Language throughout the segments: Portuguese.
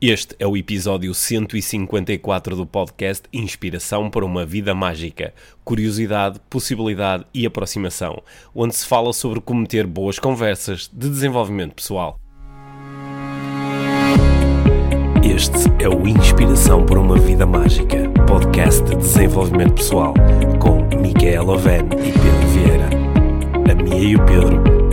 Este é o episódio 154 do podcast Inspiração para uma Vida Mágica, Curiosidade, Possibilidade e Aproximação, onde se fala sobre como ter boas conversas de desenvolvimento pessoal. Este é o Inspiração para uma Vida Mágica, podcast de desenvolvimento pessoal, com Micaela Oven e Pedro Vieira. A Mia e o Pedro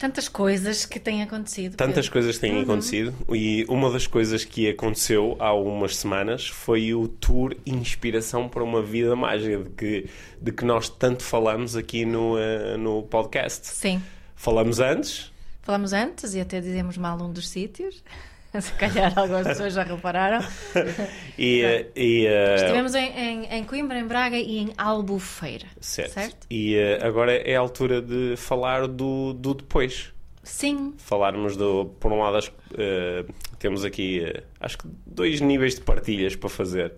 Tantas coisas que têm acontecido. Tantas Pedro. coisas têm acontecido e uma das coisas que aconteceu há umas semanas foi o tour Inspiração para uma Vida Mágica, de que, de que nós tanto falamos aqui no, eh, no podcast. Sim. Falamos antes, Falamos antes e até dizemos mal um dos sítios. Se calhar algumas pessoas já repararam. e, e, eh, Estivemos em, em, em Coimbra, em Braga e em Albufeira. certo. certo? E eh, agora é a altura de falar do, do depois. Sim. falarmos do. Por um lado, acho, eh, temos aqui acho que dois níveis de partilhas para fazer.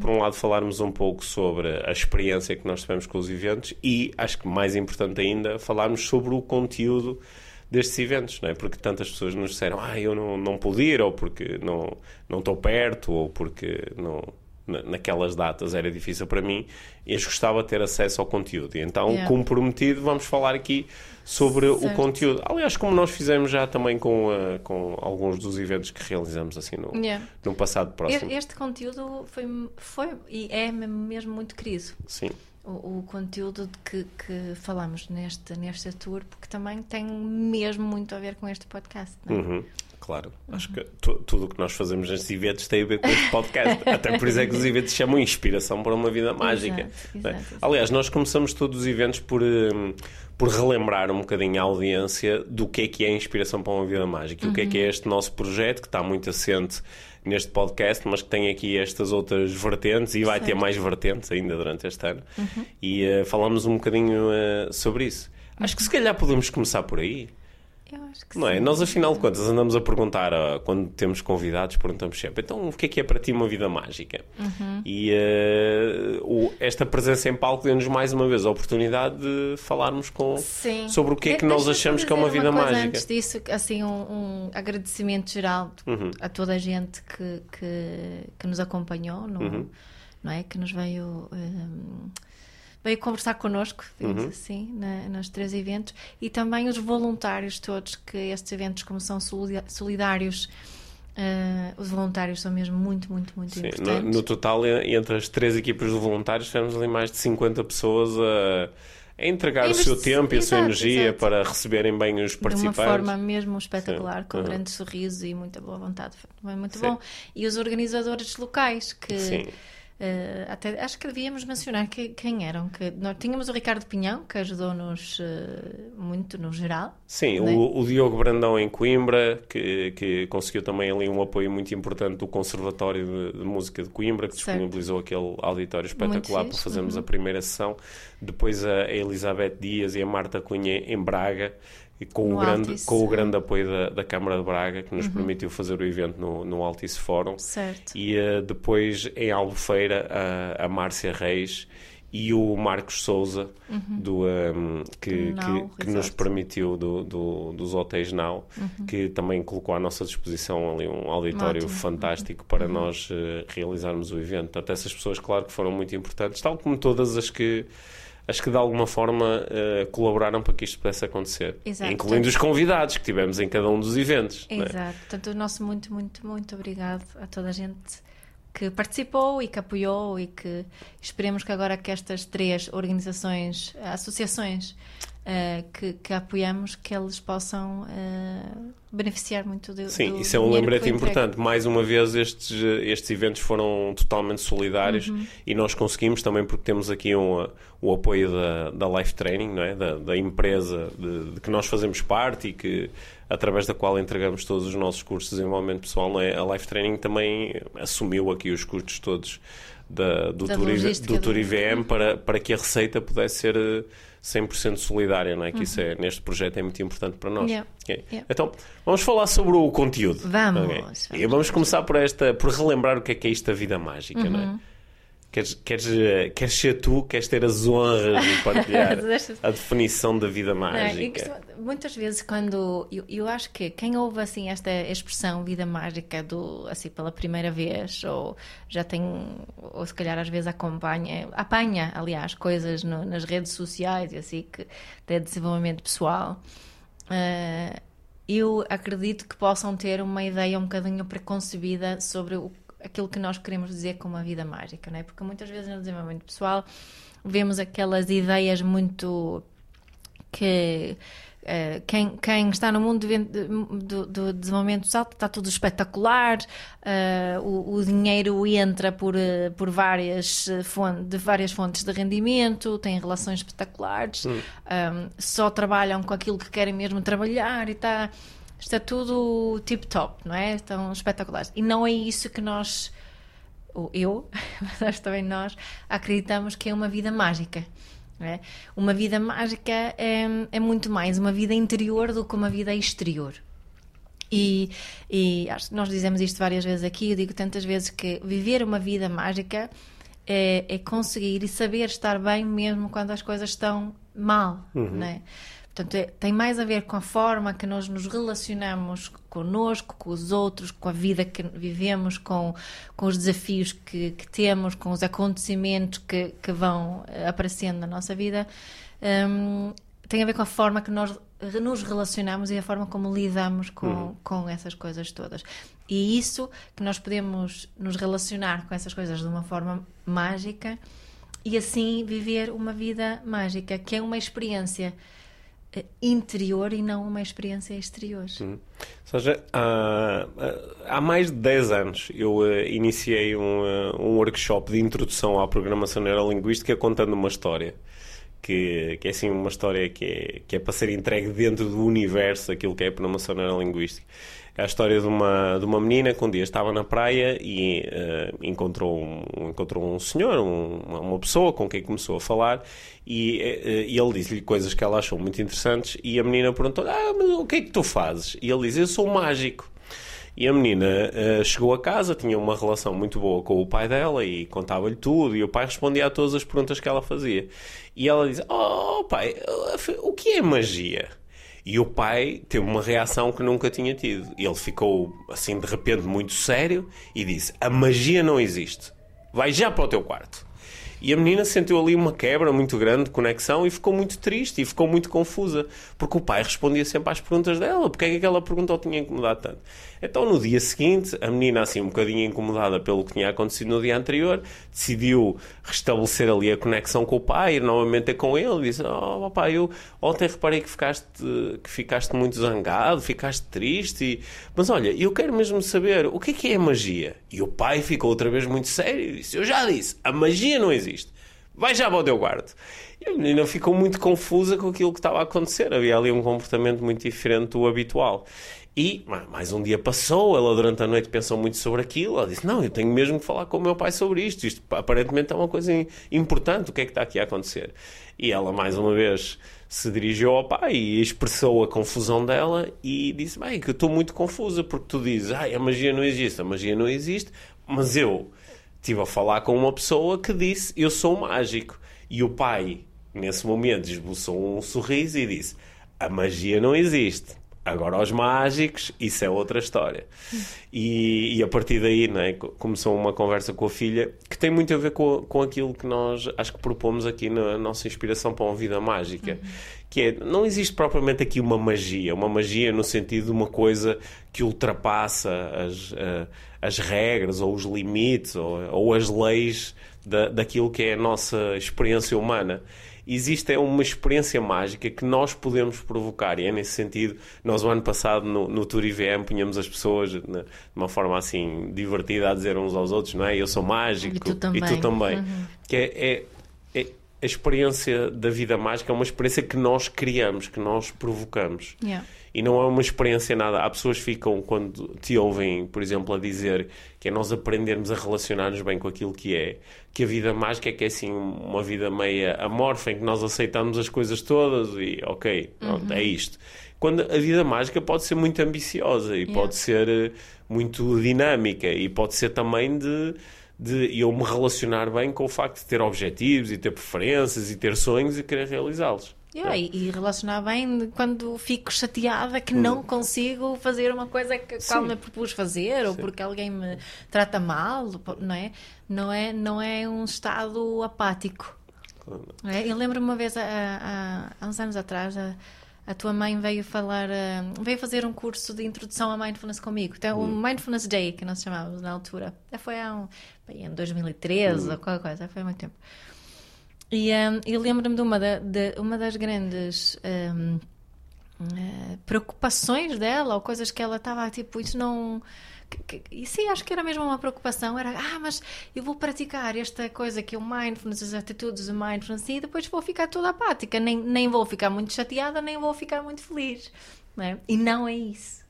Por um lado, falarmos um pouco sobre a experiência que nós tivemos com os eventos e, acho que mais importante ainda, falarmos sobre o conteúdo destes eventos, não é? Porque tantas pessoas nos disseram, ah, eu não, não pude ir, ou porque não, não estou perto, ou porque não, na- naquelas datas era difícil para mim, e eu gostava de ter acesso ao conteúdo. E então, Yeah. como prometido, vamos falar aqui sobre o Certo. conteúdo. Aliás, como nós fizemos já também com, eh, com alguns dos eventos que realizamos assim no, Yeah. no passado próximo. Este conteúdo foi, foi e é mesmo muito querido. Sim. O, o conteúdo de que, que falamos neste, neste tour, porque também tem mesmo muito a ver com este podcast. Não é? Uhum, Claro, acho que tu- tudo o que nós fazemos nestes eventos tem a ver com este podcast. Até por isso é que os eventos chamam Inspiração para uma Vida Mágica. Exato, é? exato, exato. Aliás, nós começamos todos os eventos por, hum, por relembrar um bocadinho a audiência do que é que é Inspiração para uma Vida Mágica e o que é que é este nosso projeto que está muito assente neste podcast, mas que tem aqui estas outras vertentes e vai ter Certo. mais vertentes ainda durante este ano. E eh, falamos um bocadinho eh, sobre isso. Acho que se calhar podemos começar por aí. Eu acho que Não é? sim. Nós, afinal de contas, andamos a perguntar, quando temos convidados, perguntamos sempre, então, o que é que é para ti uma vida mágica? Uhum. E ah, o- esta presença em palco deu-nos mais uma vez a oportunidade de falarmos com, Sim. sobre o que é que nós achamos que é uma vida coisa mágica. Antes disso, assim, um, um agradecimento geral Uhum. a toda a gente que, que, que nos acompanhou, no, Uhum. não é? Que nos veio, hum, veio conversar connosco, digamos Uhum. assim, na, nos três eventos, e também os voluntários todos, que estes eventos, como são solidários, eh, os voluntários são mesmo muito, muito, muito Sim, no, importantes. no total, e- entre as três equipas de voluntários, tivemos ali mais de 50 pessoas a, a entregar o seu tempo e a sua energia exato. para receberem bem os de uma participantes. forma mesmo espetacular, Sim. com Uhum. grande sorriso e muita boa vontade. Foi muito Sim. bom. E os organizadores locais, que Sim. Eh, até acho que devíamos mencionar que- quem eram. Que nós tínhamos o Ricardo Pinhão, que ajudou-nos eh, muito no geral. Sim, Não é? o, o Diogo Brandão em Coimbra, que, que conseguiu também ali um apoio muito importante do Conservatório de, de Música de Coimbra, que Certo. disponibilizou aquele auditório espetacular para fazermos uhum. a primeira sessão. Depois a Elizabeth Dias e a Marta Cunha em Braga, e com, o grande, Altice. com o grande apoio da, da Câmara de Braga, que Uhum. nos permitiu fazer o evento no, no Altice Fórum. Certo. E eh, depois em Albufeira a, a Márcia Reis e o Marcos Souza do, ehm, que, Now que, que nos permitiu do, do- dos hotéis Now que também colocou à nossa disposição ali um auditório Ótimo. fantástico para nós eh, realizarmos o evento. Portanto, essas pessoas, claro que foram muito importantes, tal como todas as que as que de alguma forma eh, colaboraram para que isto pudesse acontecer, Exato. incluindo os convidados que tivemos em cada um dos eventos. é? Exato. Portanto, o nosso muito, muito, muito obrigado a toda a gente que participou e que apoiou e que esperemos que agora que estas três organizações, associações eh, que, que apoiamos, que eles possam eh, beneficiar muito do Sim, do isso é um lembrete importante. Mais uma vez, estes, eh, estes eventos foram totalmente solidários Uhum. e nós conseguimos também porque temos aqui um, eh, o apoio da, da Life Training, não é? da, da empresa de, de que nós fazemos parte e que através da qual entregamos todos os nossos cursos de desenvolvimento pessoal. Não é? A Life Training também assumiu aqui os custos todos da, do, Da Tour, do Tour IVM para, para que a receita pudesse ser eh, 100% solidária, não é? Que isso é, neste projeto é muito importante para nós. Uhum. Yeah. Ok. Yeah. Então, vamos falar sobre o conteúdo. Vamos, Ok. vamos, E vamos começar por esta, por relembrar o que é que é isto da vida mágica, não Uhum. é? Queres, queres, eh, queres ser tu, queres ter as honras de partilhar a definição da vida Não, mágica. costumo- muitas vezes quando eu, eu acho que quem ouve assim esta expressão vida mágica do assim pela primeira vez ou já tem ou se calhar às vezes acompanha apanha aliás coisas no- nas redes sociais e assim que de desenvolvimento pessoal eh, eu acredito que possam ter uma ideia um bocadinho preconcebida sobre o, aquilo que nós queremos dizer com uma vida mágica, não é? Porque muitas vezes no desenvolvimento pessoal vemos aquelas ideias muito que eh, quem, quem está no mundo de- do, do desenvolvimento alto está tudo espetacular, eh, o, o dinheiro entra por, eh, por várias, eh, fon- de várias fontes de rendimento, têm relações espetaculares, um, só trabalham com aquilo que querem mesmo trabalhar e está, está tudo tip-top, não é? Estão espetaculares. E não é isso que nós ou eu, mas também nós, acreditamos que é uma vida mágica. não é? Uma vida mágica é, é muito mais uma vida interior do que uma vida exterior. E, e nós dizemos isto várias vezes aqui, eu digo tantas vezes que viver uma vida mágica é, é conseguir e saber estar bem mesmo quando as coisas estão mal, não é? Portanto, é- tem mais a ver com a forma que nós nos relacionamos connosco, com os outros, com a vida que vivemos, com, com os desafios que, que temos, com os acontecimentos que, que vão eh, aparecendo na nossa vida. Hum, tem a ver com a forma que nós nos relacionamos e a forma como lidamos com, com essas coisas todas. E isso que nós podemos nos relacionar com essas coisas de uma forma mágica e assim viver uma vida mágica, que é uma experiência interior e não uma experiência exterior. Ou seja, há, há mais de 10 anos eu eh, iniciei um, eh, um workshop de introdução à programação neurolinguística contando uma história. Que, que é assim uma história que é, que é para ser entregue dentro do universo daquilo que é a programação neurolinguística. É a história de uma, de uma menina que um dia estava na praia e eh, encontrou, um, encontrou um senhor, um- uma, pessoa com quem começou a falar e, eh, e ele disse-lhe coisas que ela achou muito interessantes e a menina perguntou ah, mas o que é que tu fazes? E ele diz, eu sou mágico. E a menina eh, chegou a casa, tinha uma relação muito boa com o pai dela e contava-lhe tudo, e o pai respondia a todas as perguntas que ela fazia. E ela dizia: Oh, pai, o que é magia? E o pai teve uma reação que nunca tinha tido. Ele ficou assim de repente muito sério e disse: A magia não existe. Vai já para o teu quarto. E a menina sentiu ali uma quebra muito grande de conexão e ficou muito triste e ficou muito confusa, porque o pai respondia sempre às perguntas dela, porque é que aquela pergunta o tinha incomodado tanto. Então no dia seguinte, a menina assim um bocadinho incomodada pelo que tinha acontecido no dia anterior, decidiu restabelecer ali a conexão com o pai, ir novamente com ele, e disse, oh papai, eu ontem reparei que ficaste, que ficaste muito zangado, ficaste triste, e... mas olha, eu quero mesmo saber, o que é que é magia? E o pai ficou outra vez muito sério e disse, eu já disse, a magia não existe. Vai já para o teu quarto. E a menina ficou muito confusa com aquilo que estava a acontecer. Havia ali um comportamento muito diferente do habitual. E ma- mais um dia passou, ela durante a noite pensou muito sobre aquilo. Ela disse: Não, eu tenho mesmo que falar com o meu pai sobre isto. Isto aparentemente é uma coisa im- importante. O que é que está aqui a acontecer? E ela, mais uma vez, se dirigiu ao pai e expressou a confusão dela e disse: Bem, que eu estou muito confusa porque tu dizes: Ai, a magia não existe, a magia não existe, mas eu estive a falar com uma pessoa que disse: Eu sou mágico. E o pai, nesse momento, esboçou um sorriso e disse: A magia não existe. Agora, os mágicos, isso é outra história. E, e a partir daí co- começou uma conversa com a filha que tem muito a ver com, com aquilo que nós acho que propomos aqui na nossa inspiração para uma vida mágica. Que é, não existe propriamente aqui uma magia, uma magia no sentido de uma coisa que ultrapassa as, eh, as regras ou os limites ou, ou as leis da, daquilo que é a nossa experiência humana. Existe é uma experiência mágica que nós podemos provocar e é nesse sentido, nós o ano passado no, no Tour IVM punhamos as pessoas né, de uma forma assim divertida a dizer uns aos outros, não é? Eu sou mágico E tu também. também. Uhum. Que é, é, é, a experiência da vida mágica é uma experiência que nós criamos, que nós provocamos. Yeah. E não é uma experiência nada. Há pessoas que ficam, quando te ouvem, por exemplo, a dizer que é nós aprendermos a relacionar-nos bem com aquilo que é, que a vida mágica é que é assim uma vida meia amorfa, em que nós aceitamos as coisas todas e ok, pronto, é isto. Quando a vida mágica pode ser muito ambiciosa e Yeah. pode ser eh, muito dinâmica e pode ser também de de eu me relacionar bem com o facto de ter objetivos e ter preferências e ter sonhos e querer realizá-los. Yeah, e, e relacionar bem quando fico chateada que não consigo fazer uma coisa que qual Sim. me propus fazer ou porque alguém me trata mal, não é? Não é, não é um estado apático. não é? Eu lembro uma vez, há, há- há uns anos atrás, a, a tua mãe veio falar, ah, veio fazer um curso de introdução à mindfulness comigo. Então, o Mindfulness Day, que nós chamávamos na altura. Foi há um, bem, em 2013 ou qualquer coisa, foi há muito tempo. E hum, eu lembro-me de uma, de, uma das grandes hum, eh, preocupações dela, ou coisas que ela estava tipo, isso não. E sim, acho que era mesmo uma preocupação. Era, ah, mas eu vou praticar esta coisa que é o mindfulness, as atitudes do mindfulness, e depois vou ficar toda apática. Nem, nem vou ficar muito chateada, nem vou ficar muito feliz. não é? E não é isso.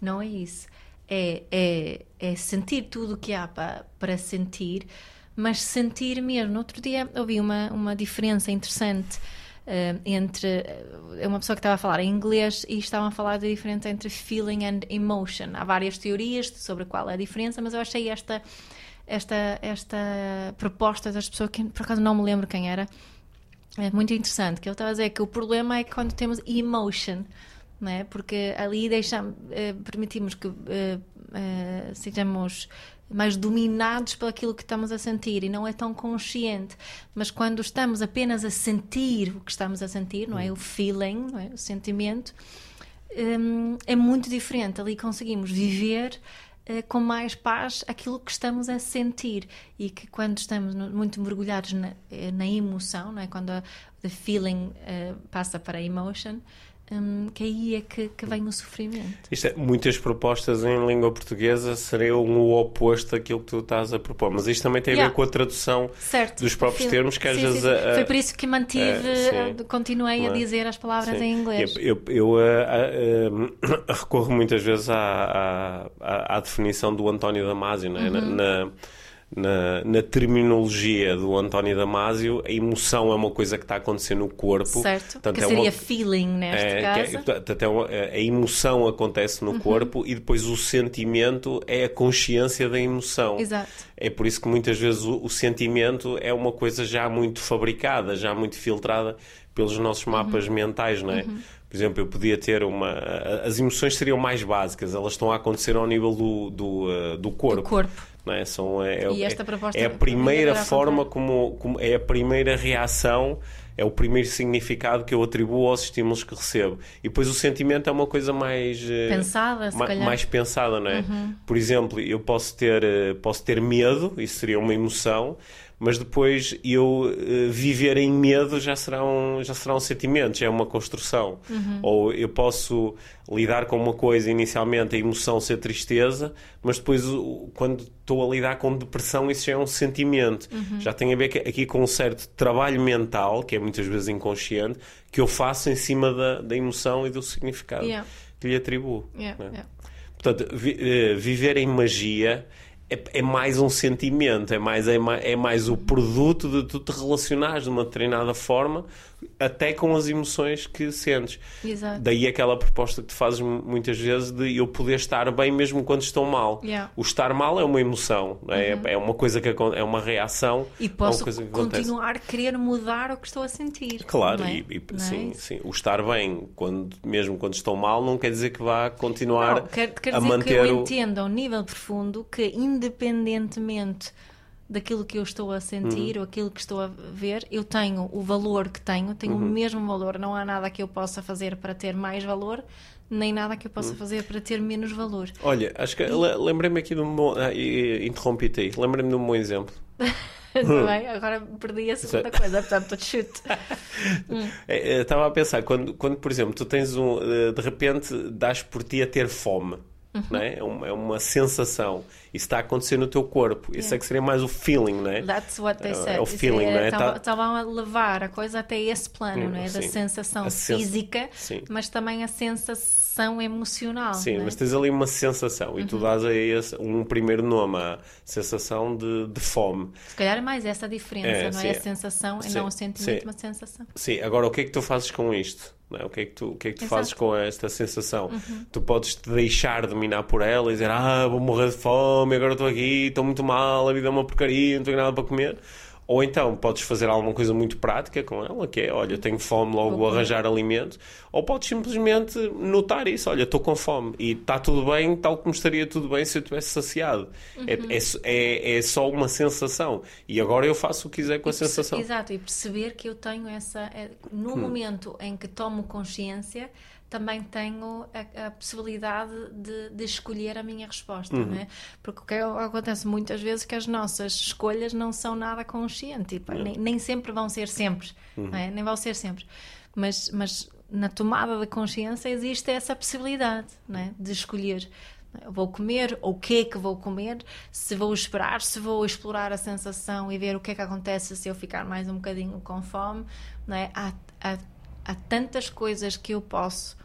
Não é isso. É, é, é sentir tudo o que há para, para sentir, mas sentir mesmo. No outro dia ouvi uma, uma diferença interessante eh, entre. É uma pessoa que estava a falar em inglês e estavam a falar da diferença entre feeling and emotion. Há várias teorias sobre qual é a diferença, mas eu achei esta, esta, esta proposta das pessoas, que por acaso não me lembro quem era, é muito interessante, que ele estava a dizer que o problema é quando temos emotion, é? porque ali deixamos, eh, permitimos que eh, eh, sejamos mais dominados pelo aquilo que estamos a sentir e não é tão consciente. Mas quando estamos apenas a sentir o que estamos a sentir, não é? O feeling, não é? o sentimento, hum, é muito diferente. Ali conseguimos viver eh, com mais paz aquilo que estamos a sentir e que quando estamos no- muito mergulhados na, eh, na emoção, não é? quando a the feeling eh, passa para a emotion, hum, que aí é que, que vem o sofrimento. Isto é, muitas propostas em língua portuguesa seriam o oposto daquilo que tu estás a propor, mas isto também tem a ver com a tradução Certo. dos próprios Sim, termos que às sim, vezes sim, a- Foi por isso que mantive, É, eh, continuei a dizer as palavras em inglês. Eu, eu, eu, ah, ah, recorro muitas vezes à, à, à definição do António Damasio, não é? Uhum. na, na, na, na terminologia do António Damasio, a emoção é uma coisa que está a acontecer no corpo. Certo? Portanto, que é seria uma- feeling neste é, caso. Uhum. que é- é uma- a emoção acontece no corpo e depois o sentimento é a consciência da emoção. Exato. É por isso que muitas vezes o, o sentimento é uma coisa já muito fabricada, já muito filtrada pelos nossos Uhum. mapas mentais, não é? Por exemplo, eu podia ter uma. As emoções seriam mais básicas, elas estão a acontecer ao nível do, do, uh, do corpo. Do corpo. Não é? São, é, E é- esta proposta é a primeira forma como, como. É a primeira reação, é o primeiro significado que eu atribuo aos estímulos que recebo. E depois o sentimento é uma coisa mais. eh, Pensada, se ma- calhar. Uhum. mais pensada, não é? Por exemplo, eu posso ter, eh, posso ter medo, isso seria uma emoção, mas depois eu eh, viver em medo já será um, já será um sentimento, já é uma construção. Uhum. Ou eu posso lidar com uma coisa inicialmente a emoção ser tristeza, mas depois quando estou a lidar com depressão isso já é um sentimento. Uhum. Já tem a ver aqui com um certo trabalho mental, que é muitas vezes inconsciente, que eu faço em cima da, da emoção e do significado Yeah. que lhe atribuo. Yeah, não é? yeah. Portanto, vi- eh, viver em magia é, é mais um sentimento, é mais, é, é mais o produto de tu te relacionares de uma determinada forma, até com as emoções que sentes. Exato. Daí aquela proposta que tu fazes mu- muitas vezes de eu poder estar bem mesmo quando estou mal. Yeah. Uhum. O estar mal é uma emoção, é? é uma coisa que é uma reação. E posso que continuar a querer mudar o que estou a sentir. Claro, é? e, e- é sim. O estar bem, quando, mesmo quando estou mal, não quer dizer que vá continuar Não, quer, quer a dizer que manter eu o. entendo a um nível profundo que, independentemente daquilo que eu estou a sentir Uhum. ou aquilo que estou a ver, eu tenho o valor que tenho, tenho Uhum. o mesmo valor. Não há nada que eu possa fazer para ter mais valor, nem nada que eu Uhum. possa fazer para ter menos valor. Olha, acho que le- lembrei-me aqui de um bom. Ah, e- e interrompi-te aí. Lembrei-me de um bom exemplo. Não é? Agora perdi a segunda coisa, portanto, chute. É, é, Estava a pensar, quando, quando, por exemplo, tu tens um. eh, De repente, dás por ti a ter fome. Uhum. Não é? É, uma, é uma sensação. Isso está a acontecer no teu corpo. Isso yeah. é que seria mais o feeling, não é? That's what they said. É, o feeling, é, não é? Estavam tá... a levar a coisa até esse plano, hum, não é? Da sensação física, sim. mas também a sensação emocional. Sim, é? mas tens ali uma sensação e tu uhum. dás aí um primeiro nome à sensação de, de fome. Se calhar é mais essa a diferença, é, não é? A sensação e não o sentimento, uma sensação. Sim, agora o que é que tu fazes com isto? É? O que é que tu, o que é que tu fazes com esta sensação? Uhum. Tu podes te deixar dominar por ela e dizer: Ah, vou morrer de fome, agora estou aqui, estou muito mal, a vida é uma porcaria, não tenho nada para comer. Ou então podes fazer alguma coisa muito prática com ela, que é, olha, tenho fome, logo vou arranjar alimento. Ou podes simplesmente notar isso, olha, estou com fome e está tudo bem, tal como estaria tudo bem se eu estivesse saciado. É, uhum. É, é, é, só uma sensação. E agora eu faço o que quiser com a sensação. Exato, e perceber que eu tenho essa. É, no hum. momento em que tomo consciência, também tenho a, a possibilidade de, de, escolher a minha resposta, uhum. né? Porque o que acontece muitas vezes é que as nossas escolhas não são nada conscientes, tipo, nem, nem, sempre vão ser sempre, uhum. é? nem vão ser sempre, mas, mas na tomada da consciência existe essa possibilidade né? de escolher vou comer, ou o que é que vou comer, se vou esperar, se vou explorar a sensação e ver o que é que acontece se eu ficar mais um bocadinho com fome. Não é? há, há, há tantas coisas que eu posso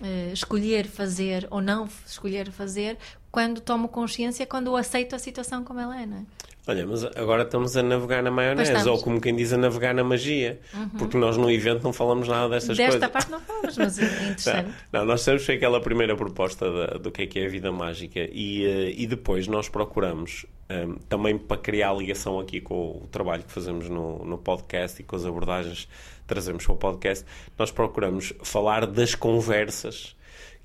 uh, escolher fazer ou não escolher fazer quando tomo consciência, quando aceito a situação como ela é, não é? Olha, mas agora estamos a navegar na maionese, ou como quem diz, a navegar na magia, uhum. porque nós no evento não falamos nada destas Desta coisas. Desta parte não falamos, mas é interessante. não, não, nós temos aquela primeira proposta da, do que é que é a vida mágica e, uh, e depois nós procuramos um, ehm, também para criar ligação aqui com o trabalho que fazemos no, no podcast e com as abordagens que trazemos para o podcast, nós procuramos falar das conversas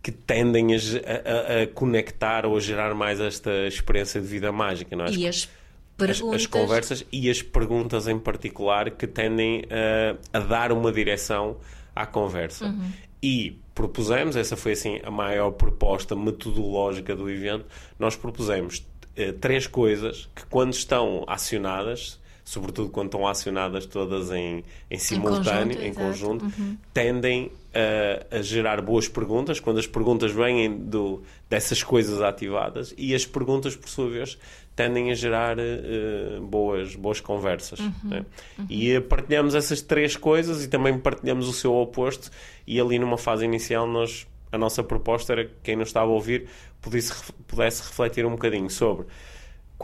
que tendem a, a, a, conectar ou a gerar mais esta experiência de vida mágica. Não é? E as as, as, conversas e as perguntas em particular que tendem a, a dar uma direção à conversa. Uhum. E propusemos, essa foi assim a maior proposta metodológica do evento, nós propusemos uh, três coisas que quando estão acionadas sobretudo quando estão acionadas todas em, em simultâneo, em conjunto, em conjunto uhum. tendem a, a, gerar boas perguntas, quando as perguntas vêm do, dessas coisas ativadas, e as perguntas, por sua vez, tendem a gerar uh, boas, boas conversas. Uhum. Né? Uhum. E partilhamos essas três coisas e também partilhamos o seu oposto, e ali numa fase inicial nós a nossa proposta era que quem nos estava a ouvir pudesse, pudesse refletir um bocadinho sobre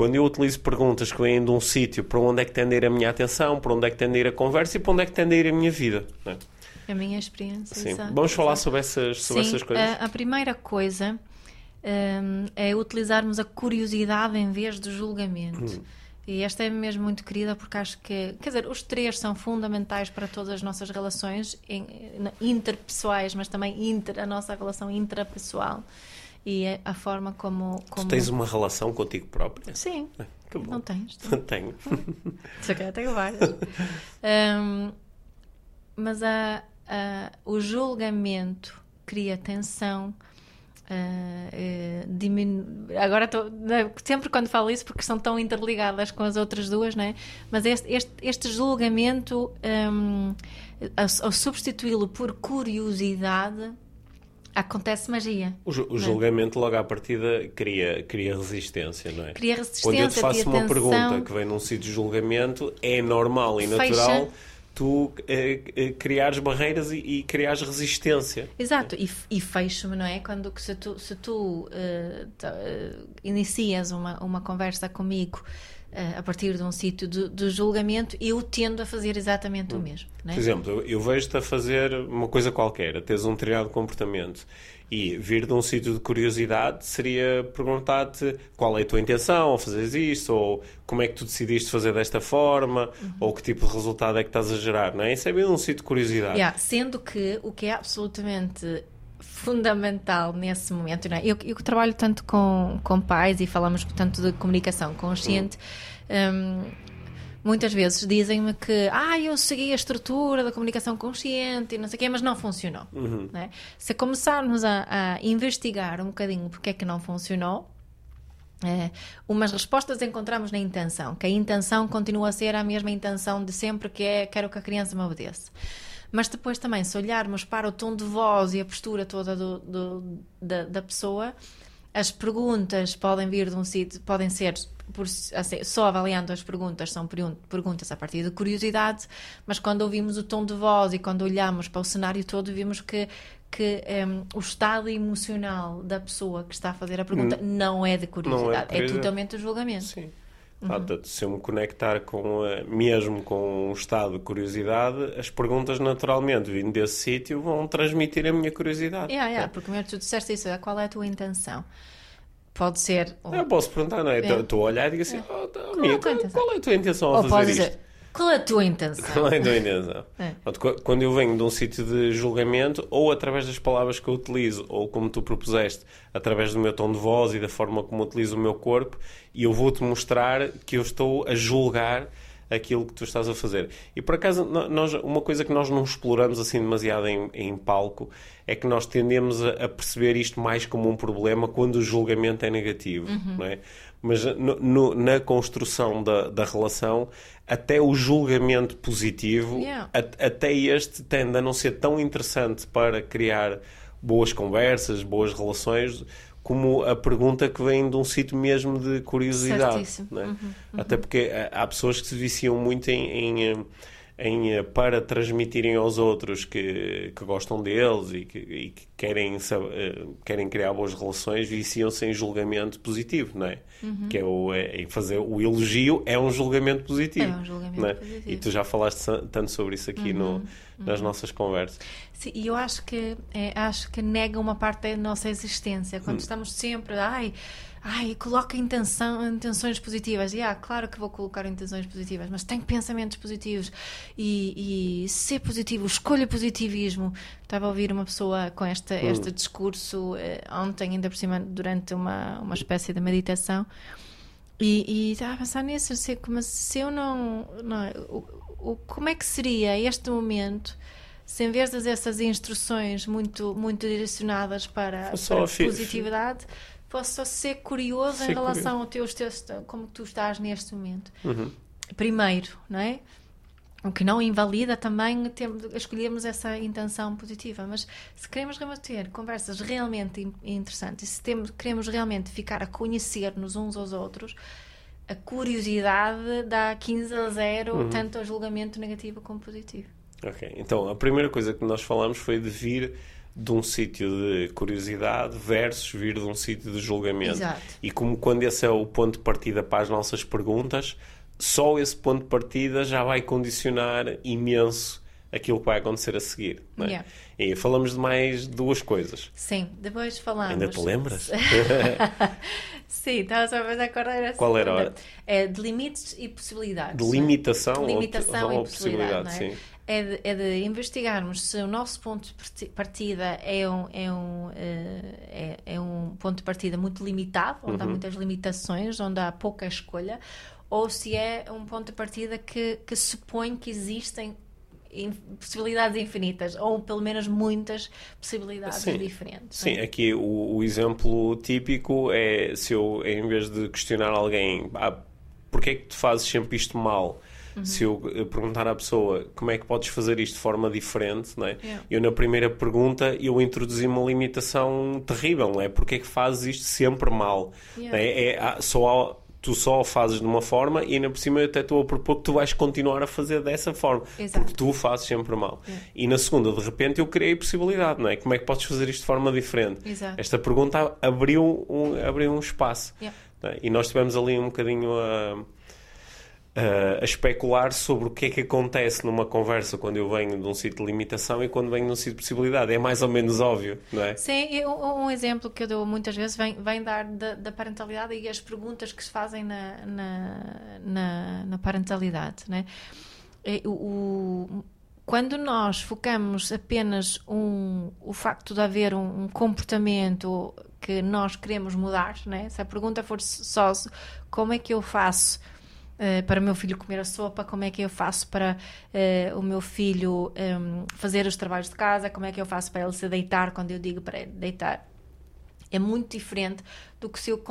quando eu utilizo perguntas que vêm de um sítio, para onde é que tende a ir a minha atenção, para onde é que tende a ir a conversa e para onde é que tende a ir a minha vida. Né? A minha experiência. Sim. Exato, Vamos falar sobre essas, sobre Sim, essas coisas. A, a primeira coisa um, é utilizarmos a curiosidade em vez do julgamento. Hum. E esta é mesmo muito querida porque acho que, quer dizer, os três são fundamentais para todas as nossas relações interpessoais, mas também inter, a nossa relação intrapessoal e é a forma como, como... Tu tens uma relação contigo própria? Sim. Ah, que bom. Não tens? Tenho. Se calhar tenho várias. um, mas a, a, o julgamento cria tensão. Uh, uh, diminu... Agora tô, né, sempre quando falo isso porque são tão interligadas com as outras duas, né? mas este, este, este julgamento um, ao, ao substituí-lo por curiosidade Acontece magia. O, o é? julgamento logo à partida cria, cria resistência, não é? Cria resistência. Quando eu te faço uma pergunta que vem num sítio de julgamento, é normal e natural tu eh, eh, criares barreiras e, e criares resistência. Exato, e, e fecho-me, não é? Quando se tu, se tu uh, inicias uma, uma conversa comigo uh, a partir de um sítio de, de, julgamento, eu tendo a fazer exatamente hum. o mesmo. É? Por exemplo, eu, eu vejo-te a fazer uma coisa qualquer, a teres um determinado comportamento. E vir de um sítio de curiosidade seria perguntar-te qual é a tua intenção ao fazeres isto, ou como é que tu decidiste fazer desta forma, uhum. ou que tipo de resultado é que estás a gerar, não é? Isso é bem um sítio de curiosidade. Yeah, sendo que o que é absolutamente fundamental nesse momento. Não é? eu, eu trabalho tanto com, com pais e falamos tanto de comunicação consciente. Uhum. Um, muitas vezes dizem-me que ah, eu segui a estrutura da comunicação consciente e não sei o quê, mas não funcionou. Uhum. Né? Se começarmos a, a, investigar um bocadinho porque é que não funcionou, é, umas respostas encontramos na intenção, que a intenção continua a ser a mesma intenção de sempre que é quero que a criança me obedeça. Mas depois também, se olharmos para o tom de voz e a postura toda do, do, da, da pessoa, as perguntas podem vir de um sítio, podem ser por, assim, só avaliando as perguntas, são perguntas a partir de curiosidade, mas quando ouvimos o tom de voz e quando olhamos para o cenário todo, vimos que, que um, o estado emocional da pessoa que está a fazer a pergunta não, não é de curiosidade, é, é, totalmente julgamento. Sim. Uhum. se eu me conectar com, mesmo com um estado de curiosidade, as perguntas naturalmente vindo desse sítio vão transmitir a minha curiosidade. Yeah, yeah, é. Porque primeiro tu disseste isso, qual é a tua intenção? Pode ser. Eu posso perguntar, não é? Estou é. a olhar e digo assim: é. oh, tá, amiga, qual, é qual, é a tua intenção ao fazer isto? Qual é a tua intenção? Qual é a tua intenção? É. Quando eu venho de um sítio de julgamento, ou através das palavras que eu utilizo, ou como tu propuseste, através do meu tom de voz e da forma como utilizo o meu corpo, e eu vou-te mostrar que eu estou a julgar aquilo que tu estás a fazer. E por acaso, nós, uma coisa que nós não exploramos assim demasiado em, em palco é que nós tendemos a, a, perceber isto mais como um problema quando o julgamento é negativo, uhum. não é? Mas no, no, na construção da, da relação, até o julgamento positivo, yeah. a, até este tende a não ser tão interessante para criar boas conversas, boas relações, como a pergunta que vem de um sítio mesmo de curiosidade. É? Uhum, uhum. Até porque há pessoas que se viciam muito em, em em, eh, para transmitirem aos outros que, que gostam deles e que, e que querem, uh, querem criar boas relações, viciam-se em julgamento positivo, não é? Uhum. Que é, o, é, fazer o elogio é um julgamento positivo. É um julgamento é? positivo. E tu já falaste tanto sobre isso aqui uhum. no, nas uhum. nossas conversas. Sim, e eu acho que, é, acho que nega uma parte da nossa existência. Quando hum. estamos sempre, ai ai, coloca intenção, intenções positivas. E ah, claro que vou colocar intenções positivas, mas tem pensamentos positivos e, e ser positivo, escolha positivismo. Estava a ouvir uma pessoa com esta, hum. este discurso eh, ontem, ainda por cima, durante uma, uma espécie de meditação. E, e estava a pensar nisso, sei, mas se eu não. não o, o, como é que seria este momento se em vez dessas instruções muito, muito direcionadas para, para positividade, posso só ser curioso ser em relação curioso. ao teu, como tu estás neste momento. Uhum. Primeiro, não é? O que não invalida também tem, escolhermos essa intenção positiva, mas se queremos ter conversas realmente interessantes, se temos, queremos realmente ficar a conhecer-nos uns aos outros, a curiosidade dá 15 a 0, uhum. tanto ao julgamento negativo como positivo. Ok, então a primeira coisa que nós falamos foi de vir de um sítio de curiosidade versus vir de um sítio de julgamento. Exato. E como quando esse é o ponto de partida para as nossas perguntas, só esse ponto de partida já vai condicionar imenso aquilo que vai acontecer a seguir. É? Yeah. E falamos de mais duas coisas. Sim, depois falamos. Ainda te lembras? Sim, estava só a fazer acordar Qual era a hora? É de limites e possibilidades. De limitação, de limitação ou, e possibilidade, possibilidade é? É de, é de, investigarmos se o nosso ponto de partida é um, é um, eh, é, é um ponto de partida muito limitado, onde uhum. há muitas limitações, onde há pouca escolha, ou se é um ponto de partida que, que supõe que existem possibilidades infinitas, ou pelo menos muitas possibilidades sim, diferentes. Sim, é? aqui o, o, exemplo típico é se eu, em vez de questionar alguém, ah, porque é que tu fazes sempre isto mal? Uhum. Se eu perguntar à pessoa como é que podes fazer isto de forma diferente, não é? Yeah. eu na primeira pergunta eu introduzi uma limitação terrível, não é? Porque é que fazes isto sempre mal? Yeah. É? É, só tu só fazes de uma forma e ainda por cima eu até estou a propor que tu vais continuar a fazer dessa forma Exato. porque tu fazes sempre mal e na segunda de repente eu criei possibilidade não é como é que podes fazer isto de forma diferente Exato. esta pergunta abriu um abriu um espaço yeah. é? e nós tivemos ali um bocadinho a Uh, a especular sobre o que é que acontece numa conversa quando eu venho de um sítio de limitação e quando venho de um sítio de possibilidade. É mais ou menos óbvio, não é? Sim, um, um exemplo que eu dou muitas vezes vem, vem dar da, da, parentalidade e as perguntas que se fazem na, na, na, na parentalidade, né? O, o, quando nós focamos apenas um, o facto de haver um, um comportamento que nós queremos mudar, né? se a pergunta for só como é que eu faço uh, para o meu filho comer a sopa, como é que eu faço para uh, o meu filho ehm, fazer os trabalhos de casa, como é que eu faço para ele se deitar quando eu digo para ele deitar. É muito diferente do que se eu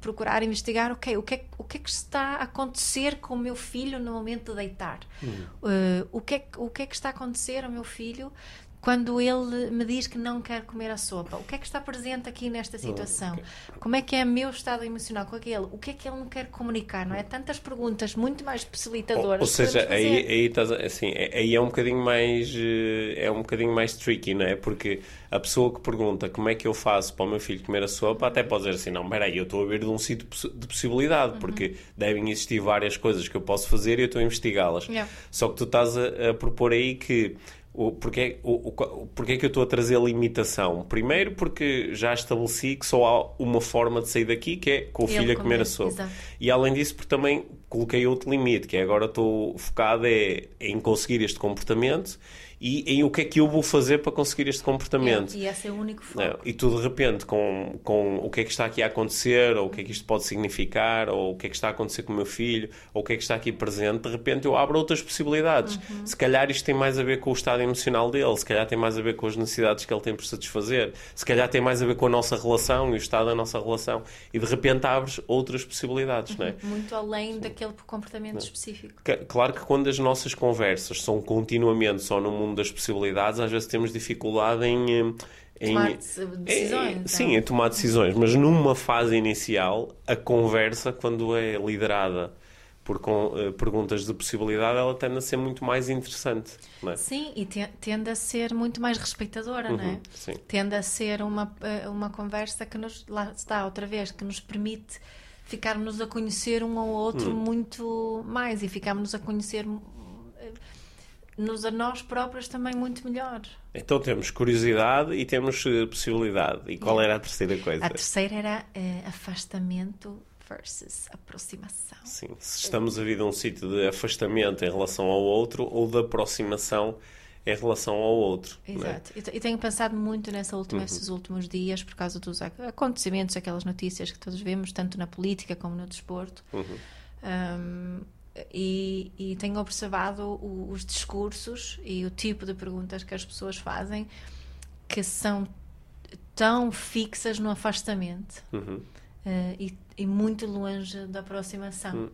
procurar investigar, ok, o que, é, o que é que está a acontecer com o meu filho no momento de deitar? Uhum. Uh, o, que é, o que é que está a acontecer ao meu filho quando ele me diz que não quer comer a sopa? O que é que está presente aqui nesta situação? Como é que é o meu estado emocional com aquele? O que é que ele me quer comunicar? Não é? Tantas perguntas muito mais possibilitadoras. Ou, ou seja, aí, aí, estás, assim, é, aí é um bocadinho mais eh, é um bocadinho mais tricky, não é? Porque a pessoa que pergunta como é que eu faço para o meu filho comer a sopa, até pode dizer assim, não, peraí, eu estou a ver de um sítio de possibilidade, uhum. porque devem existir várias coisas que eu posso fazer e eu estou a investigá-las. Yeah. Só que tu estás a, a propor aí que o, porque, o, o, porque é que eu estou a trazer a limitação? Primeiro porque já estabeleci que só há uma forma de sair daqui, que é com o filho a comer a sopa. Exato. E além disso, porque também coloquei outro limite, que é agora estou focado é, em conseguir este comportamento e em o que é que eu vou fazer para conseguir este comportamento. E esse é o único foco. Não, e tu de repente, com, com o que é que está aqui a acontecer, ou o que é que isto pode significar, ou o que é que está a acontecer com o meu filho, ou o que é que está aqui presente, de repente eu abro outras possibilidades. Uhum. Se calhar isto tem mais a ver com o estado emocional dele, se calhar tem mais a ver com as necessidades que ele tem por satisfazer, se calhar tem mais a ver com a nossa relação e o estado da nossa relação. E de repente abres outras possibilidades, uhum. não é? Muito além Sim. daquele comportamento não. específico. Claro que quando as nossas conversas são continuamente só no mundo das possibilidades, às vezes temos dificuldade em. Eh, em tomar decisões. Em, sim, em tomar decisões, mas numa fase inicial, a conversa, quando é liderada por com, uh, perguntas de possibilidade, ela tende a ser muito mais interessante. É? Sim, e te, tende a ser muito mais respeitadora, uhum, não é? Sim. Tende a ser uma, eh, uma conversa que nos, lá está outra vez, que nos permite ficarmos a conhecer um ao outro hum. muito mais e ficarmos a conhecer nos a nós próprios também muito melhor. Então temos curiosidade e temos uh, possibilidade. E qual era a terceira coisa? A terceira era uh, afastamento versus aproximação. Sim, se estamos a vir de um sítio de afastamento em relação ao outro ou de aproximação em relação ao outro. É? Exato. É? E tenho pensado muito nessa última, uhum. esses últimos dias por causa dos acontecimentos, aquelas notícias que todos vemos, tanto na política como no desporto. Uhum. Um, e, e tenho observado o, os discursos e o tipo de perguntas que as pessoas fazem que são tão fixas no afastamento uhum. uh, e, e, muito longe da aproximação. Uhum.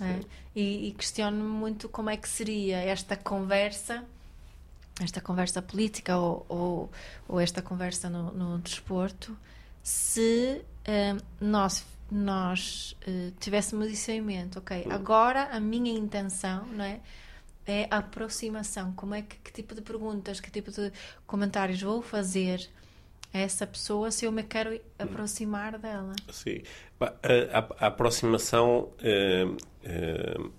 Uh, e, e questiono-me muito como é que seria esta conversa, esta conversa política ou, ou, ou esta conversa no, no desporto, se uh, nós nós uh, tivéssemos isso em mente, ok, agora a minha intenção, não é? É a aproximação. Como é que, que tipo de perguntas, que tipo de comentários vou fazer a essa pessoa se eu me quero aproximar dela? Sim. A, a, a aproximação. Uh, uh,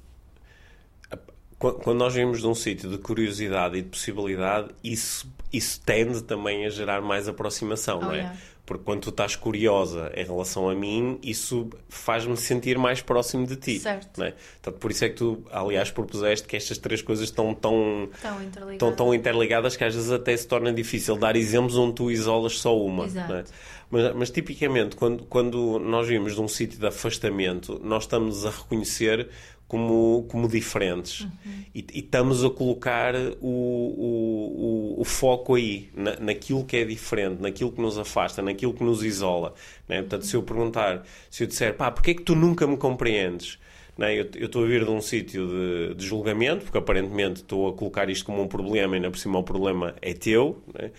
quando nós vimos de um sítio de curiosidade e de possibilidade, isso, isso tende também a gerar mais aproximação, oh, não é? Yeah. Porque quando tu estás curiosa em relação a mim, isso faz-me sentir mais próximo de ti. Certo. É? Portanto, por isso é que tu, aliás, propuseste que estas três coisas estão tão, tão, interligadas. Tão, tão interligadas que às vezes até se torna difícil dar exemplos onde tu isolas só uma. Exato. É? Mas, mas, tipicamente, quando, quando nós vimos de um sítio de afastamento, nós estamos a reconhecer como, como diferentes. Uhum. E, e, estamos a colocar o, o, o, o foco aí, na, naquilo que é diferente, naquilo que nos afasta, naquilo que nos isola. Né? Portanto, se eu perguntar, se eu disser, pá, porquê é que tu nunca me compreendes? Né? Eu, estou a vir de um sítio de, de, julgamento, porque aparentemente estou a colocar isto como um problema e ainda por cima o problema é teu. Né?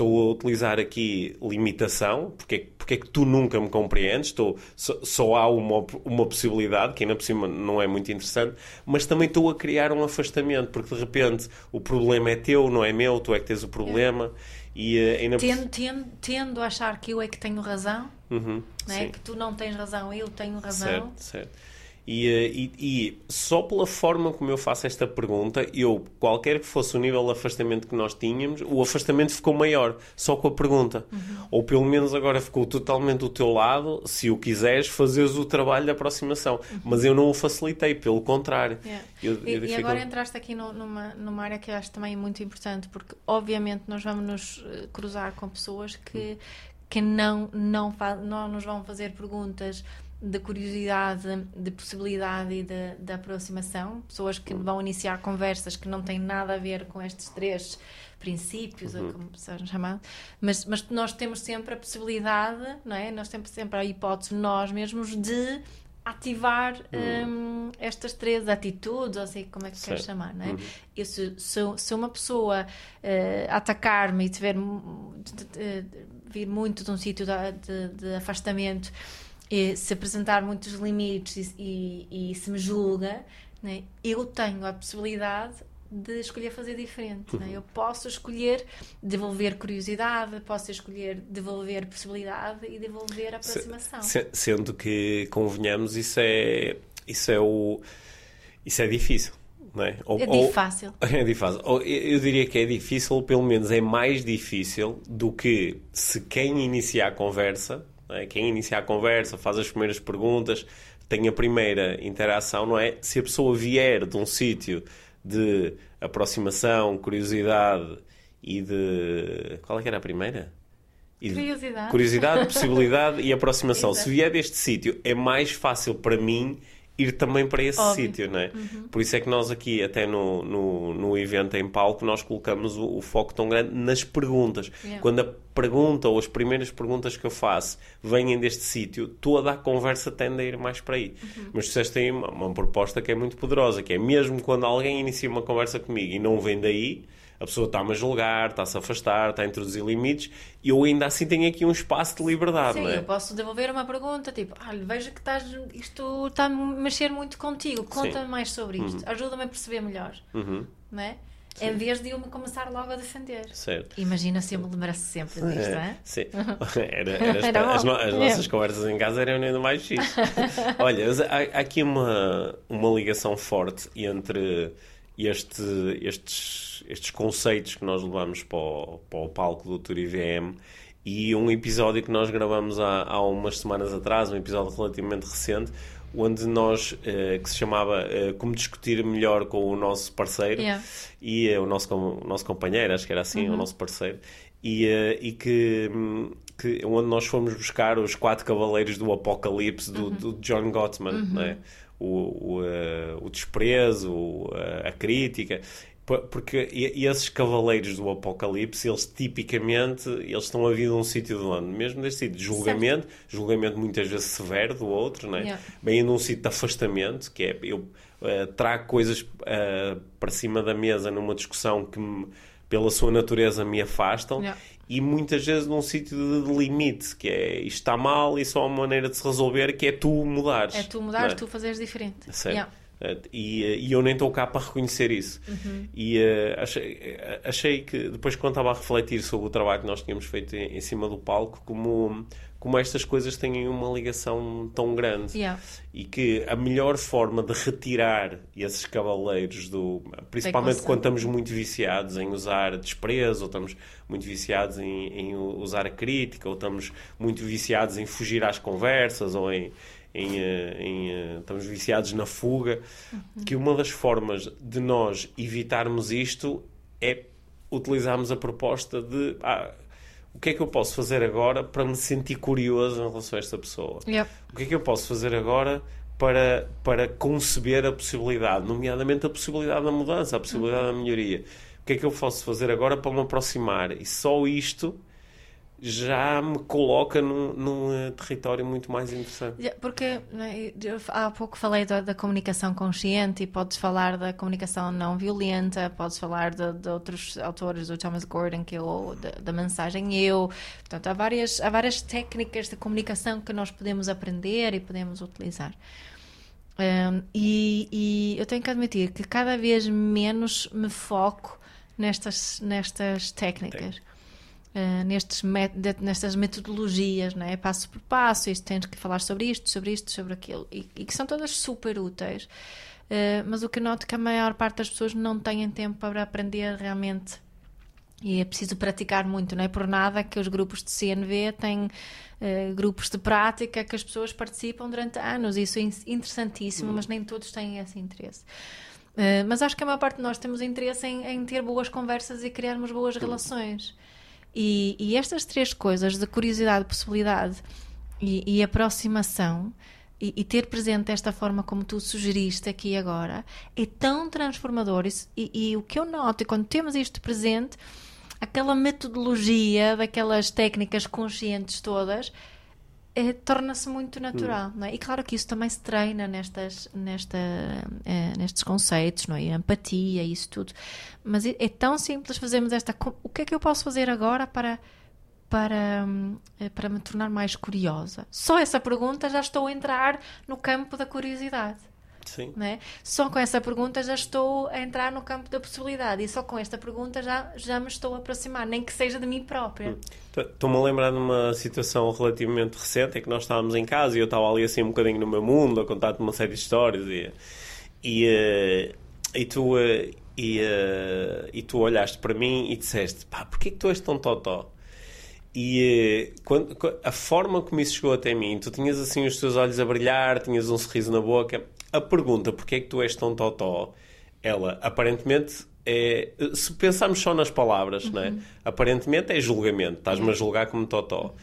Estou a utilizar aqui limitação, porque, porque é que tu nunca me compreendes, estou, só, só, há uma, uma possibilidade, que ainda por cima não é muito interessante, mas também estou a criar um afastamento, porque de repente o problema é teu, não é meu, tu é que tens o problema. E, uh, ainda... tendo, tendo, tendo a achar que eu é que tenho razão, uhum, é? que tu não tens razão, eu tenho razão. Certo, certo. E, eh, e, e, só pela forma como eu faço esta pergunta, eu, qualquer que fosse o nível de afastamento que nós tínhamos, o afastamento ficou maior, só com a pergunta. Uhum. Ou pelo menos agora ficou totalmente do teu lado, se o quiseres, fazeres o trabalho de aproximação. Uhum. Mas eu não o facilitei, pelo contrário. Yeah. Eu, eu e, e, agora entraste aqui no, numa, numa área que eu acho também muito importante, porque obviamente nós vamos nos eh, cruzar com pessoas que, que não, não, não nos vão fazer perguntas de curiosidade, de possibilidade e de, de aproximação, pessoas que vão iniciar conversas que não têm nada a ver com estes três princípios, uhum. ou como sejam chamados, mas, mas nós temos sempre a possibilidade, não é? Nós temos sempre a hipótese nós mesmos de ativar hum, estas três atitudes, ou assim, como é que Certo. queres chamar, não é? Uhum. Se, se, se uma pessoa eh, atacar-me e tiver mu- de- de- vir muito de um sítio de- de afastamento, e se apresentar muitos limites e, e- e se me julga, né, eu tenho a possibilidade de escolher fazer diferente. né? Eu posso escolher devolver curiosidade, posso escolher devolver possibilidade e devolver aproximação. Se- sendo que, convenhamos, isso é, isso é o. Isso é difícil, não é? Ou, É ou- de fácil. É difícil. Ou eu diria que é difícil, ou pelo menos é mais difícil do que se quem inicia a conversa, é? quem inicia a conversa, faz as primeiras perguntas, tem a primeira interação, não é? Se a pessoa vier de um sítio de aproximação, curiosidade e de. Qual é que era a primeira? De- Curiosidade. Curiosidade, possibilidade e aproximação. Exato. Se vier deste sítio, é mais fácil para mim ir também para esse sítio, não é? Por isso é que nós aqui, até no, no, no evento em palco, nós colocamos o, o foco tão grande nas perguntas. Yeah. Quando a pergunta ou as primeiras perguntas que eu faço vêm deste sítio, toda a conversa tende a ir mais para aí. Mas tu disseste aí uma, uma proposta que é muito poderosa, que é mesmo quando alguém inicia uma conversa comigo e não vem daí, a pessoa está-me a julgar, está-se a afastar, está a introduzir limites, e eu ainda assim tenho aqui um espaço de liberdade, Sim, não é? eu posso devolver uma pergunta, tipo, vejo que estás, isto está a mexer muito contigo, conta-me mais sobre isto, ajuda-me a perceber melhor, Uhum, não é? Em vez de eu me começar logo a defender. certo. Imagina se eu me lembrasse sempre disto, não é? Sim. Era, era Era as, no- as É. nossas conversas em casa eram ainda mais fixe. Olha, há, há aqui uma, uma ligação forte entre este, estes, estes conceitos que nós levamos para o, para o palco do Tour IVM e um episódio que nós gravamos há, há umas semanas atrás, um episódio relativamente recente, onde nós, eh, que se chamava eh, Como Discutir Melhor com o Nosso Parceiro, Yeah. e eh, o nosso, o nosso companheiro, acho que era assim, o nosso parceiro, e, e que, hum, que onde nós fomos buscar os quatro cavaleiros do Apocalipse do, do John Gottman, não é? o, o, o desprezo, a crítica. Porque esses cavaleiros do Apocalipse, eles tipicamente eles estão a vir de um sítio de onde? Mesmo deste sítio de julgamento, julgamento muitas vezes severo do outro, não é? Yeah. bem num sítio de afastamento, que é eu eh, trago coisas eh, para cima da mesa numa discussão que me- pela sua natureza me afastam Yeah. e muitas vezes num sítio de, limite, que é isto está mal e só há uma maneira de se resolver que é tu mudares. É tu mudares, é? tu fazeres diferente. Certo. Yeah. Eh, E, eh, e eu nem estou cá para reconhecer isso. Uhum. E eh, achei, achei que depois, quando estava a refletir sobre o trabalho que nós tínhamos feito em, em cima do palco, como, como estas coisas têm uma ligação tão grande Yeah. e que a melhor forma de retirar esses cavaleiros do. Principalmente quando estamos muito viciados em usar desprezo, ou estamos muito viciados em, em usar a crítica, ou estamos muito viciados em fugir às conversas, ou em. Em, eh, em, eh, estamos viciados na fuga, que uma das formas de nós evitarmos isto é utilizarmos a proposta de ah, o que é que eu posso fazer agora para me sentir curioso em relação a esta pessoa? Yep. O que é que eu posso fazer agora para, para conceber a possibilidade, nomeadamente a possibilidade da mudança, a possibilidade da melhoria? O que é que eu posso fazer agora para me aproximar? E só isto já me coloca num, num eh, território muito mais interessante. Porque né, há pouco falei da, da comunicação consciente e podes falar da comunicação não violenta, podes falar de, de outros autores, do Thomas Gordon, que eu, da, da mensagem eu. Portanto, há várias, há várias técnicas de comunicação que nós podemos aprender e podemos utilizar. Um, e, e eu tenho que admitir que cada vez menos me foco nestas, nestas técnicas. Uh, nestes de- nestas metodologias, não é? passo por passo, isto tens que falar sobre isto, sobre isto, sobre aquilo, e, e que são todas super úteis. Uh, mas o que eu noto é que a maior parte das pessoas não têm tempo para aprender realmente e é preciso praticar muito, não é por nada que os grupos de CNV têm eh, grupos de prática que as pessoas participam durante anos. Isso é in- interessantíssimo, mas nem todos têm esse interesse. Eh, mas acho que a maior parte de nós temos interesse em, em ter boas conversas e criarmos boas relações. E, e estas três coisas, de curiosidade, possibilidade e, e aproximação, e, e ter presente esta forma como tu sugeriste aqui agora, é tão transformador. Isso- E, e o que eu noto é quando temos isto presente, aquela metodologia daquelas técnicas conscientes todas, é, torna-se muito natural, não é? E claro que isso também se treina nestas, nesta, é, nestes conceitos, não é? A empatia, isso tudo. Mas é, é, tão simples fazermos esta. O que é que eu posso fazer agora para para, eh, para me tornar mais curiosa? Só essa pergunta já estou a entrar no campo da curiosidade. Sim. Né? Só com essa pergunta já estou a entrar no campo da possibilidade e só com esta pergunta já, já me estou a aproximar, nem que seja de mim própria. Hum. Estou-me a lembrar de uma situação relativamente recente em que nós estávamos em casa e eu estava ali assim um bocadinho no meu mundo a contar-te uma série de histórias e, e, eh, e tu. Eh, e, e tu olhaste para mim e disseste: pá, porquê que tu és tão totó? E quando, a forma como isso chegou até mim, tu tinhas assim os teus olhos a brilhar, tinhas um sorriso na boca. A pergunta, porquê é que tu és tão totó? Ela, aparentemente, é. Se pensarmos só nas palavras, uhum. não é? Aparentemente é julgamento, estás-me a julgar como totó.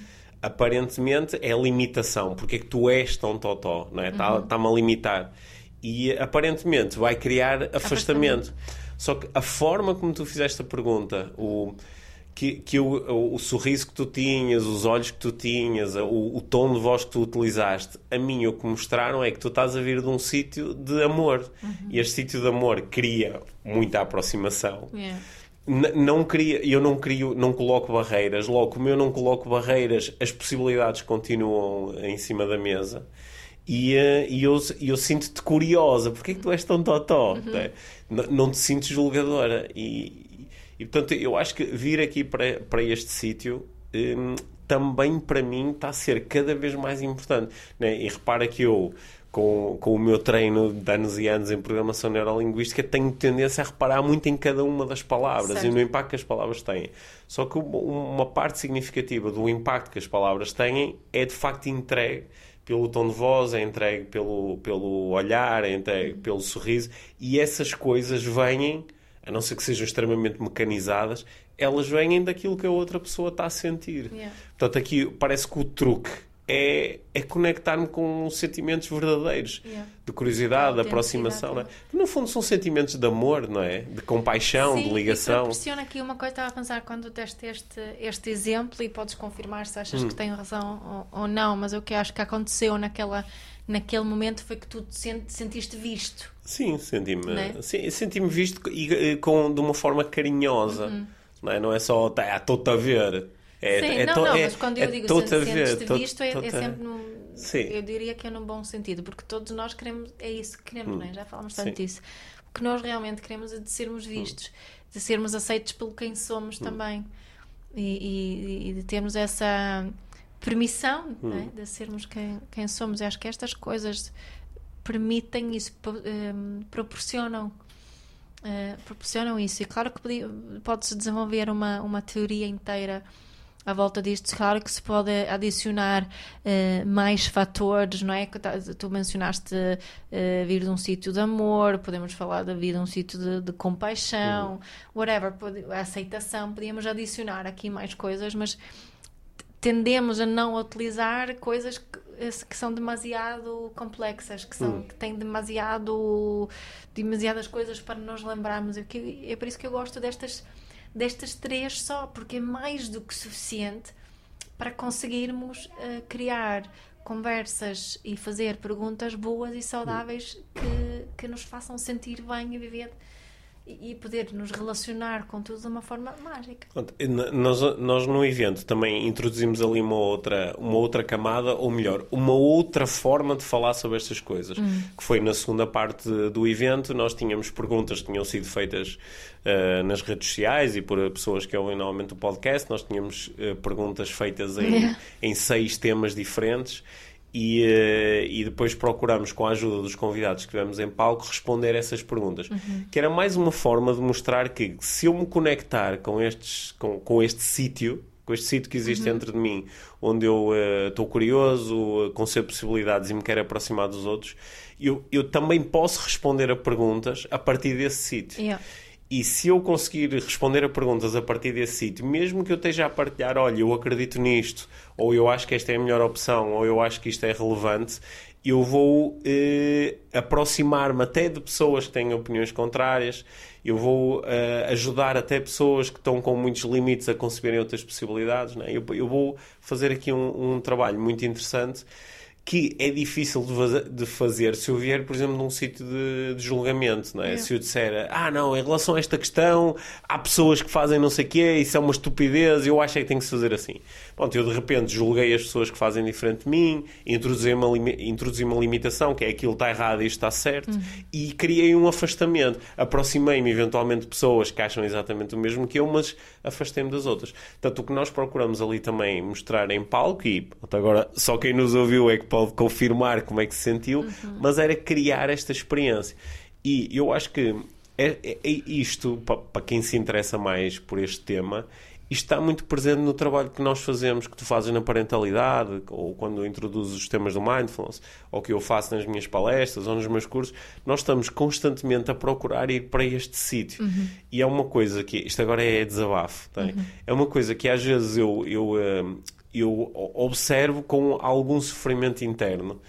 Aparentemente é limitação, porque é que tu és tão totó, não é? Está-me uhum. a limitar. E aparentemente vai criar afastamento. afastamento. Só que a forma como tu fizeste a pergunta, o que, que o, o, o, sorriso que tu tinhas, os olhos que tu tinhas, o, o, tom de voz que tu utilizaste, a mim o que mostraram é que tu estás a vir de um sítio de amor. Uhum. E este sítio de amor cria muita aproximação. Yeah. Não cria, eu não crio, não coloco barreiras. Logo, como eu não coloco barreiras, as possibilidades continuam em cima da mesa. E, uh, e eu, eu sinto-te curiosa. Porquê é que tu és tão totó? Uhum. Não, não te sinto julgadora. E, e portanto, eu acho que vir aqui para, para este sítio hum, também para mim está a ser cada vez mais importante. Né? E repara que eu, com, com o meu treino de anos e anos em programação neurolinguística, tenho tendência a reparar muito em cada uma das palavras certo. e no impacto que as palavras têm. Só que uma parte significativa do impacto que as palavras têm é de facto entregue pelo tom de voz, é entregue pelo, pelo olhar, é entregue pelo sorriso e essas coisas vêm a não ser que sejam extremamente mecanizadas, elas vêm daquilo que a outra pessoa está a sentir. Yeah. Portanto, aqui parece que o truque é, é conectar-me com sentimentos verdadeiros yeah. de curiosidade, de aproximação. Não é? No fundo, são sentimentos de amor, não é? De compaixão, Sim, de ligação. Sim, proporciona aqui uma coisa, estava a pensar quando deste este, este exemplo e podes confirmar se achas hum. que tenho razão ou, ou não, mas o que acho que aconteceu naquela naquele momento foi que tu te sentiste visto. Sim, senti-me é? senti visto e, com, de uma forma carinhosa. Uhum. Não, é? não é só, tá, estou-te a ver. É, Sim, é, não, não, é, mas quando eu é digo sentes, ver, tô, visto, é, é sempre num, Sim. eu diria que é num bom sentido, porque todos nós queremos, é isso que queremos, hum. não é? Já falamos tanto Sim. disso. O que nós realmente queremos é de sermos hum. vistos, hum. de sermos aceitos pelo quem somos hum. também e, e, e, de termos essa permissão hum. né, de sermos quem, quem somos. Eu acho que estas coisas permitem isso, um, proporcionam. Uh, proporcionam isso. E claro que pode-se desenvolver uma, uma teoria inteira à volta disto. Claro que se pode adicionar uh, mais fatores, não é? Tu mencionaste uh, vir de um sítio de amor, podemos falar de vir de um sítio de, de compaixão, uhum. whatever, a aceitação, podíamos adicionar aqui mais coisas, mas tendemos a não utilizar coisas que, que são demasiado complexas, que, são, hum. que têm demasiado, demasiadas coisas para nos lembrarmos. É por isso que eu gosto destas, destas três só, porque é mais do que suficiente para conseguirmos uh, criar conversas e fazer perguntas boas e saudáveis que, que nos façam sentir bem e viver e poder nos relacionar com tudo de uma forma mágica. Nós, nós no evento também introduzimos ali uma outra, uma outra camada, ou melhor, uma outra forma de falar sobre estas coisas, hum. que foi na segunda parte do evento, nós tínhamos perguntas que tinham sido feitas uh, nas redes sociais e por pessoas que ouvem normalmente o podcast, nós tínhamos uh, perguntas feitas em, em seis temas diferentes e, uh, e depois procuramos, com a ajuda dos convidados que tivemos em palco, responder essas perguntas. Uhum. Que era mais uma forma de mostrar que se eu me conectar com, estes, com, com este sítio, com este sítio que existe uhum. dentro de mim, onde eu estou uh, curioso, uh, concebo possibilidades e me quero aproximar dos outros, eu, eu também posso responder a perguntas a partir desse sítio. Yeah. E se eu conseguir responder a perguntas a partir desse sítio, mesmo que eu esteja a partilhar, olha, eu acredito nisto, ou eu acho que esta é a melhor opção, ou eu acho que isto é relevante, eu vou eh, aproximar-me até de pessoas que têm opiniões contrárias, eu vou eh, ajudar até pessoas que estão com muitos limites a conceberem outras possibilidades. Né? Eu, eu, vou fazer aqui um, um trabalho muito interessante que é difícil de fazer se eu vier, por exemplo, num sítio de, de, julgamento, não é? é? Se eu disser, ah, não, em relação a esta questão, há pessoas que fazem não sei o quê, isso é uma estupidez, eu acho é que tem que se fazer assim. Pronto, eu de repente julguei as pessoas que fazem diferente de mim, introduzi uma, introduzi uma limitação, que é aquilo está errado e isto está certo, uhum. e criei um afastamento. Aproximei-me eventualmente de pessoas que acham exatamente o mesmo que eu, mas afastei-me das outras. Portanto, o que nós procuramos ali também mostrar em palco, e agora só quem nos ouviu é que pode confirmar como é que se sentiu, uhum. mas era criar esta experiência. E eu acho que é, é, é isto, para, quem se interessa mais por este tema, está muito presente no trabalho que nós fazemos, que tu fazes na parentalidade, ou quando introduzes os temas do mindfulness, ou que eu faço nas minhas palestras ou nos meus cursos. Nós estamos constantemente a procurar ir para este sítio. Uhum. E é uma coisa que. Isto agora é desabafo. Tá? Uhum. É uma coisa que às vezes eu, eu, eh, eu observo com algum sofrimento interno.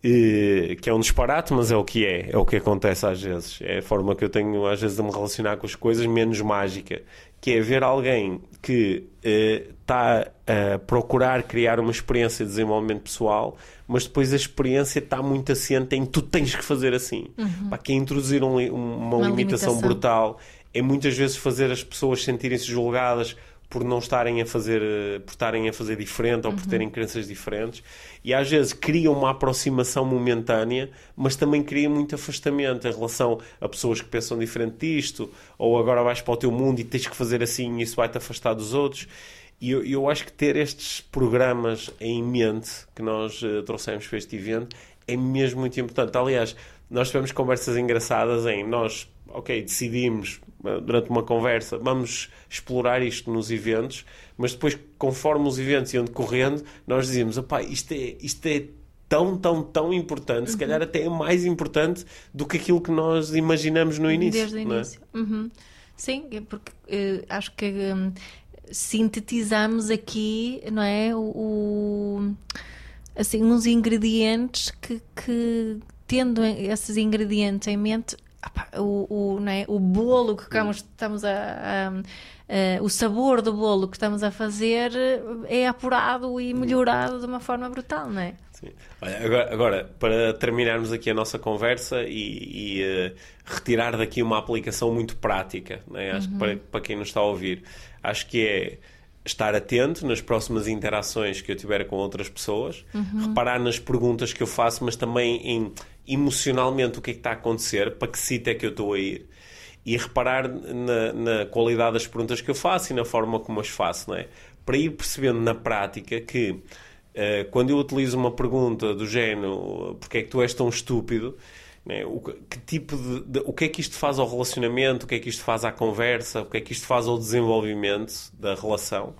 Que é um disparate, mas é o que é, é o que acontece às vezes. É a forma que eu tenho às vezes de me relacionar com as coisas menos mágica que é ver alguém que está uh, a procurar criar uma experiência de desenvolvimento pessoal, mas depois a experiência está muito assente em tu tens que fazer assim. Uhum. Para que introduzir um, uma, uma limitação, limitação brutal é muitas vezes fazer as pessoas sentirem-se julgadas por não estarem a fazer, por estarem a fazer diferente ou por uhum. terem crenças diferentes e às vezes cria uma aproximação momentânea, mas também cria muito afastamento em relação a pessoas que pensam diferente disto, ou agora vais para o teu mundo e tens que fazer assim e isso vai-te afastar dos outros. E eu, eu, acho que ter estes programas em mente que nós uh, trouxemos para este evento é mesmo muito importante. Aliás, nós tivemos conversas engraçadas em nós, ok, decidimos eh, durante uma conversa, vamos explorar isto nos eventos, mas depois, conforme os eventos iam decorrendo, nós dizíamos, opá, isto é, isto é tão, tão, tão importante, uhum. se calhar até é mais importante do que aquilo que nós imaginamos no início. Desde o é? início. É? Uhum. Sim, é porque uh, acho que um, sintetizamos aqui, não é, o, o assim, uns ingredientes que, que tendo esses ingredientes em mente, o, o, é? o bolo que estamos a, a, a, o sabor do bolo que estamos a fazer é apurado e melhorado de uma forma brutal, não é? Sim. Olha, agora, agora, para terminarmos aqui a nossa conversa e, e uh, retirar daqui uma aplicação muito prática, é? acho uhum. que para, para quem nos está a ouvir, acho que é estar atento nas próximas interações que eu tiver com outras pessoas, uhum. reparar nas perguntas que eu faço, mas também em emocionalmente o que é que está a acontecer, para que sítio é que eu estou a ir. E reparar na, na, qualidade das perguntas que eu faço e na forma como as faço, não é? Para ir percebendo na prática que uh, quando eu utilizo uma pergunta do género porque é que tu és tão estúpido, é? O, que tipo de, de, o que é que isto faz ao relacionamento, o que é que isto faz à conversa, o que é que isto faz ao desenvolvimento da relação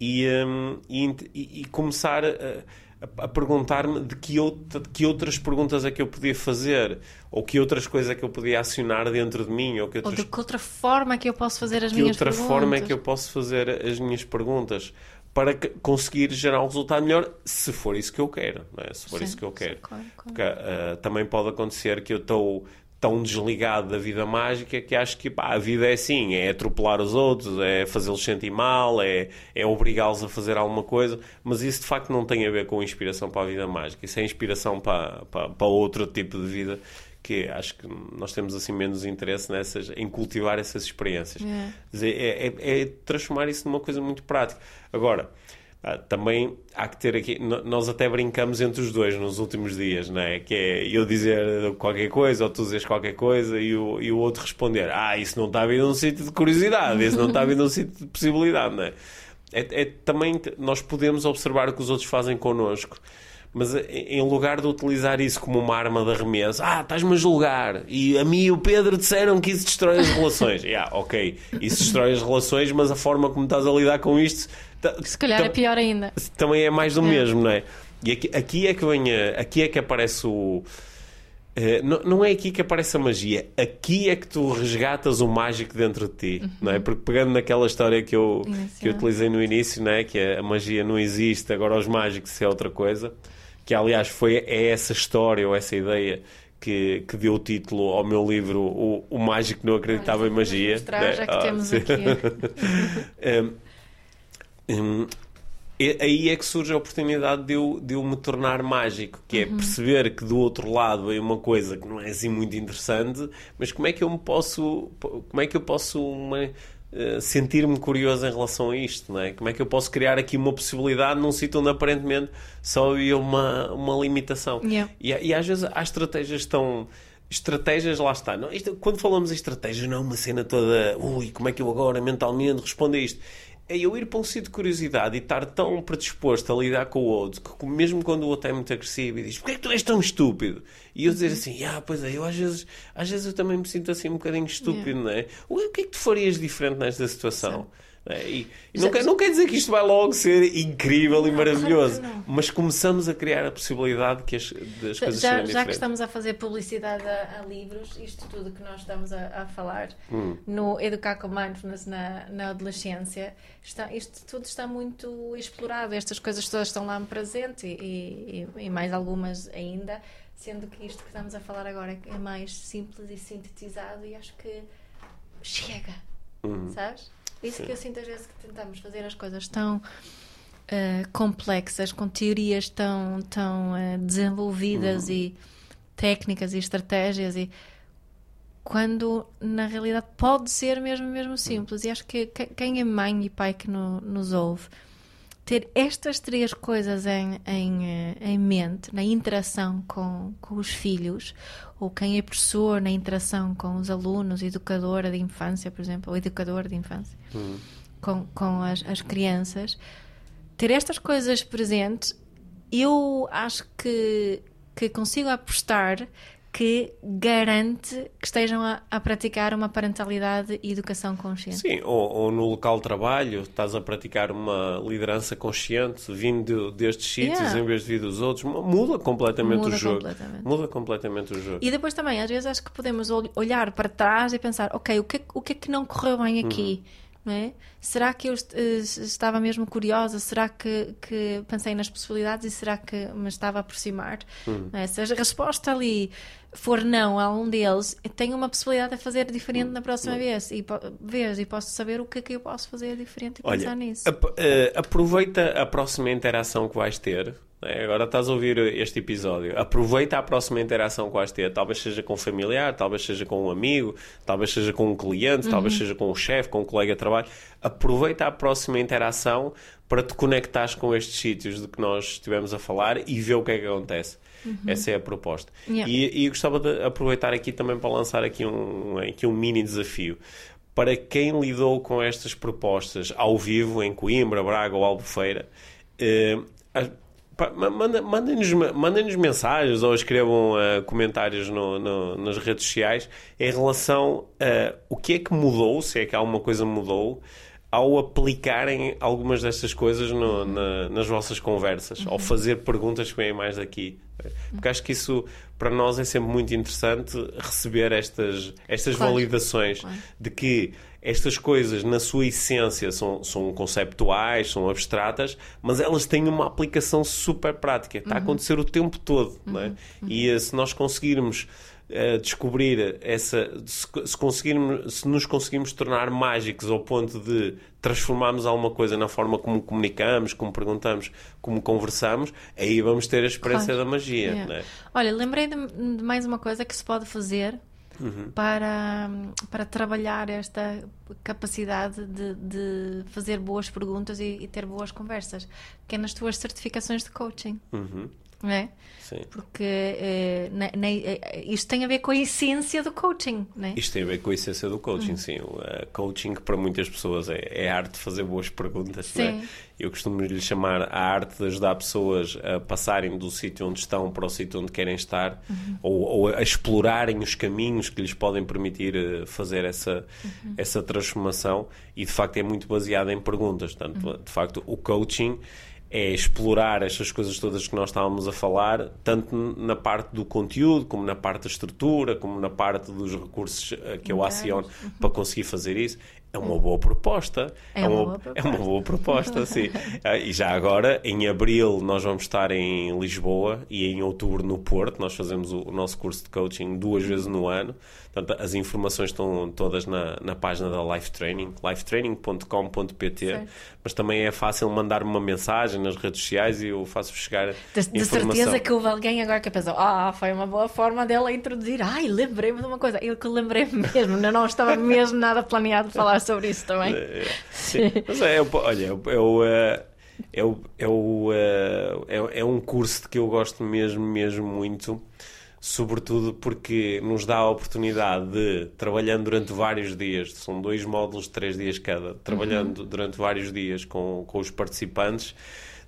e, um, e, e, começar a, a perguntar-me de que, outra, de que outras perguntas é que eu podia fazer ou que outras coisas é que eu podia acionar dentro de mim ou, que outras, ou de que outra forma é que eu posso fazer as minhas perguntas. De outra forma é que eu posso fazer as minhas perguntas para conseguir gerar um resultado melhor, se for isso que eu quero, é? se for sim, isso que eu quero. Claro, claro. Porque uh, também pode acontecer que eu estou tão desligado da vida mágica que acho que pá, a vida é assim, é atropelar os outros, é fazê-los sentir mal, é, é obrigá-los a fazer alguma coisa, mas isso de facto não tem a ver com inspiração para a vida mágica, isso é inspiração para, para, para outro tipo de vida que acho que nós temos assim menos interesse nessas, em cultivar essas experiências. É. É, é, é transformar isso numa coisa muito prática. Agora, ah, também há que ter aqui. Nós até brincamos entre os dois nos últimos dias, não é? Que é eu dizer qualquer coisa ou tu dizes qualquer coisa e o, e o outro responder: Ah, isso não está vindo num sítio de curiosidade, isso não está vindo num sítio de possibilidade, não é? É, é? Também nós podemos observar o que os outros fazem connosco mas em lugar de utilizar isso como uma arma de arremesso, ah, estás-me a julgar, e a mim e o Pedro disseram que isso destrói as relações. yeah, ok, isso destrói as relações, mas a forma como estás a lidar com isto. Se calhar é pior ainda. Também é mais do é. mesmo, não é? E aqui, aqui é que vem a, aqui é que aparece o Uh, não, não, é aqui que aparece a magia, aqui é que tu resgatas o mágico dentro de ti, uhum. não é? Porque pegando naquela história que eu, que eu utilizei no início, não é? que a magia não existe, agora os mágicos é outra coisa, que aliás foi, é essa história ou essa ideia que, que deu o título ao meu livro O, o Mágico Não Acreditava em Magia. Mostrar, né? já que ah, temos sim. aqui. um, um, aí é que surge a oportunidade de eu, de eu me tornar mágico, que é uhum. perceber que do outro lado é uma coisa que não é assim muito interessante, mas como é que eu me posso, como é que eu posso uma, uh, sentir-me curioso em relação a isto, não é? Como é que eu posso criar aqui uma possibilidade num sítio onde aparentemente só havia uma, uma limitação? Yeah. E, e às vezes há estratégias tão estratégias, lá está. Não, isto, quando falamos em estratégia, não é uma cena toda, ui, como é que eu agora mentalmente respondo a isto? É eu ir para um sítio de curiosidade e estar tão predisposto a lidar com o outro que mesmo quando o outro é muito agressivo e diz porquê é que tu és tão estúpido? E eu dizer assim, ah, pois é, eu às vezes, às vezes eu também me sinto assim um bocadinho estúpido, yeah. não é? O que é que tu farias diferente nesta situação? Sim. É, e, e não, quer, não quer dizer que isto vai logo ser incrível e maravilhoso, mas começamos a criar a possibilidade que as, das coisas já, sejam Já que estamos a fazer publicidade a, a livros, isto tudo que nós estamos a, a falar hum. no Educar com Mindfulness na, na adolescência, está, isto tudo está muito explorado, estas coisas todas estão lá presente e, e, e mais algumas ainda, sendo que isto que estamos a falar agora é mais simples e sintetizado e acho que chega, hum. sabes? Isso Sim. que eu sinto às vezes que tentamos fazer as coisas tão uh, complexas, com teorias tão, tão uh, desenvolvidas uhum. e técnicas e estratégias e quando na realidade pode ser mesmo mesmo simples e acho que quem é mãe e pai que no, nos ouve ter estas três coisas em, em, eh, em mente na interação com, com os filhos, ou quem é professor na interação com os alunos, educadora de infância, por exemplo, ou educador de infância, uhum. com, com as, as crianças, ter estas coisas presentes, eu acho que, que consigo apostar que garante que estejam a, a, praticar uma parentalidade e educação consciente. Sim, ou, ou, no local de trabalho estás a praticar uma liderança consciente vindo destes sítios yeah. em vez de vir dos outros, muda completamente muda o jogo. Completamente. Muda completamente o jogo. E depois também, às vezes acho que podemos olhar para trás e pensar, ok, o que, o que é que não correu bem aqui? Uhum é? Será que eu uh, estava mesmo curiosa? Será que, que, pensei nas possibilidades e será que me estava a aproximar? Uhum. É? Se a resposta ali for não a um deles, tenho uma possibilidade de fazer diferente na próxima uhum. vez e, vez e posso saber o que é que eu posso fazer diferente e Olha, pensar nisso. Ap uh, aproveita a próxima interação que vais ter é? Agora estás a ouvir este episódio. Aproveita a próxima interação que vais ter. Talvez seja com um familiar, talvez seja com um amigo, talvez seja com um cliente, uhum. talvez seja com um chefe, com um colega de trabalho. Aproveita a próxima interação para te conectares com estes sítios de que nós estivemos a falar e ver o que é que acontece. Uhum. Essa é a proposta. Yeah. E, e gostava de aproveitar aqui também para lançar aqui um, aqui um mini desafio para quem lidou com estas propostas ao vivo em Coimbra, Braga ou Albufeira, eh, Mandem-nos mandem mensagens ou escrevam uh, comentários no, no, nas redes sociais em relação a o que é que mudou, se é que alguma coisa mudou, ao aplicarem algumas destas coisas no, na, nas vossas conversas, uhum. ao fazer perguntas que vêm mais daqui. Porque acho que isso, para nós, é sempre muito interessante receber estas, estas claro. validações claro. de que estas coisas, na sua essência, são, são conceptuais, são abstratas, mas elas têm uma aplicação super prática. Está uhum. a acontecer o tempo todo. Uhum. Não é? Uhum. E uh, se nós conseguirmos uh, descobrir essa. Se, se, conseguirmos, se nos conseguirmos tornar mágicos ao ponto de transformarmos alguma coisa na forma como comunicamos, como perguntamos, como conversamos, aí vamos ter a experiência claro. da magia. É. É? Olha, lembrei de, de mais uma coisa que se pode fazer uhum. para, para trabalhar esta capacidade de, de fazer boas perguntas e, e, ter boas conversas, que é nas tuas certificações de coaching. Uhum. Não é? Sim. Porque eh, na, na, eh, isto tem a ver com a essência do coaching, não é? Isto tem a ver com a essência do coaching, uhum. sim. O uh, coaching, para muitas pessoas, é, é, a arte de fazer boas perguntas, sim. é? Eu costumo lhe chamar a arte de ajudar pessoas a passarem do sítio onde estão para o sítio onde querem estar uhum. ou, ou, a explorarem os caminhos que lhes podem permitir uh, fazer essa, uhum. essa transformação e, de facto, é muito baseada em perguntas. Portanto, uhum. de facto, o coaching é explorar estas coisas todas que nós estávamos a falar, tanto na parte do conteúdo, como na parte da estrutura, como na parte dos recursos eh, que eu aciono uhum. para conseguir fazer isso. É uma boa proposta. É, é uma, uma, boa proposta. É uma boa proposta, sim. Ah, e já agora, em abril, nós vamos estar em Lisboa e em outubro no Porto. Nós fazemos o, nosso curso de coaching duas vezes no ano. Portanto, as informações estão todas na, na página da Life Training, lifetraining.com.pt. Mas também é fácil mandar uma mensagem nas redes sociais e eu faço chegar. De, de certeza que houve alguém agora que pensou: ah, foi uma boa forma dela introduzir. Ai, lembrei-me de uma coisa. Eu que lembrei mesmo, não estava mesmo nada planeado falar sobre isso também. É, sim. Mas é, olha, eu, eu é, é, é, é um curso que eu gosto mesmo, mesmo muito sobretudo porque nos dá a oportunidade de, trabalhando durante vários dias, são dois módulos de três dias cada, trabalhando uhum. durante vários dias com, com os participantes,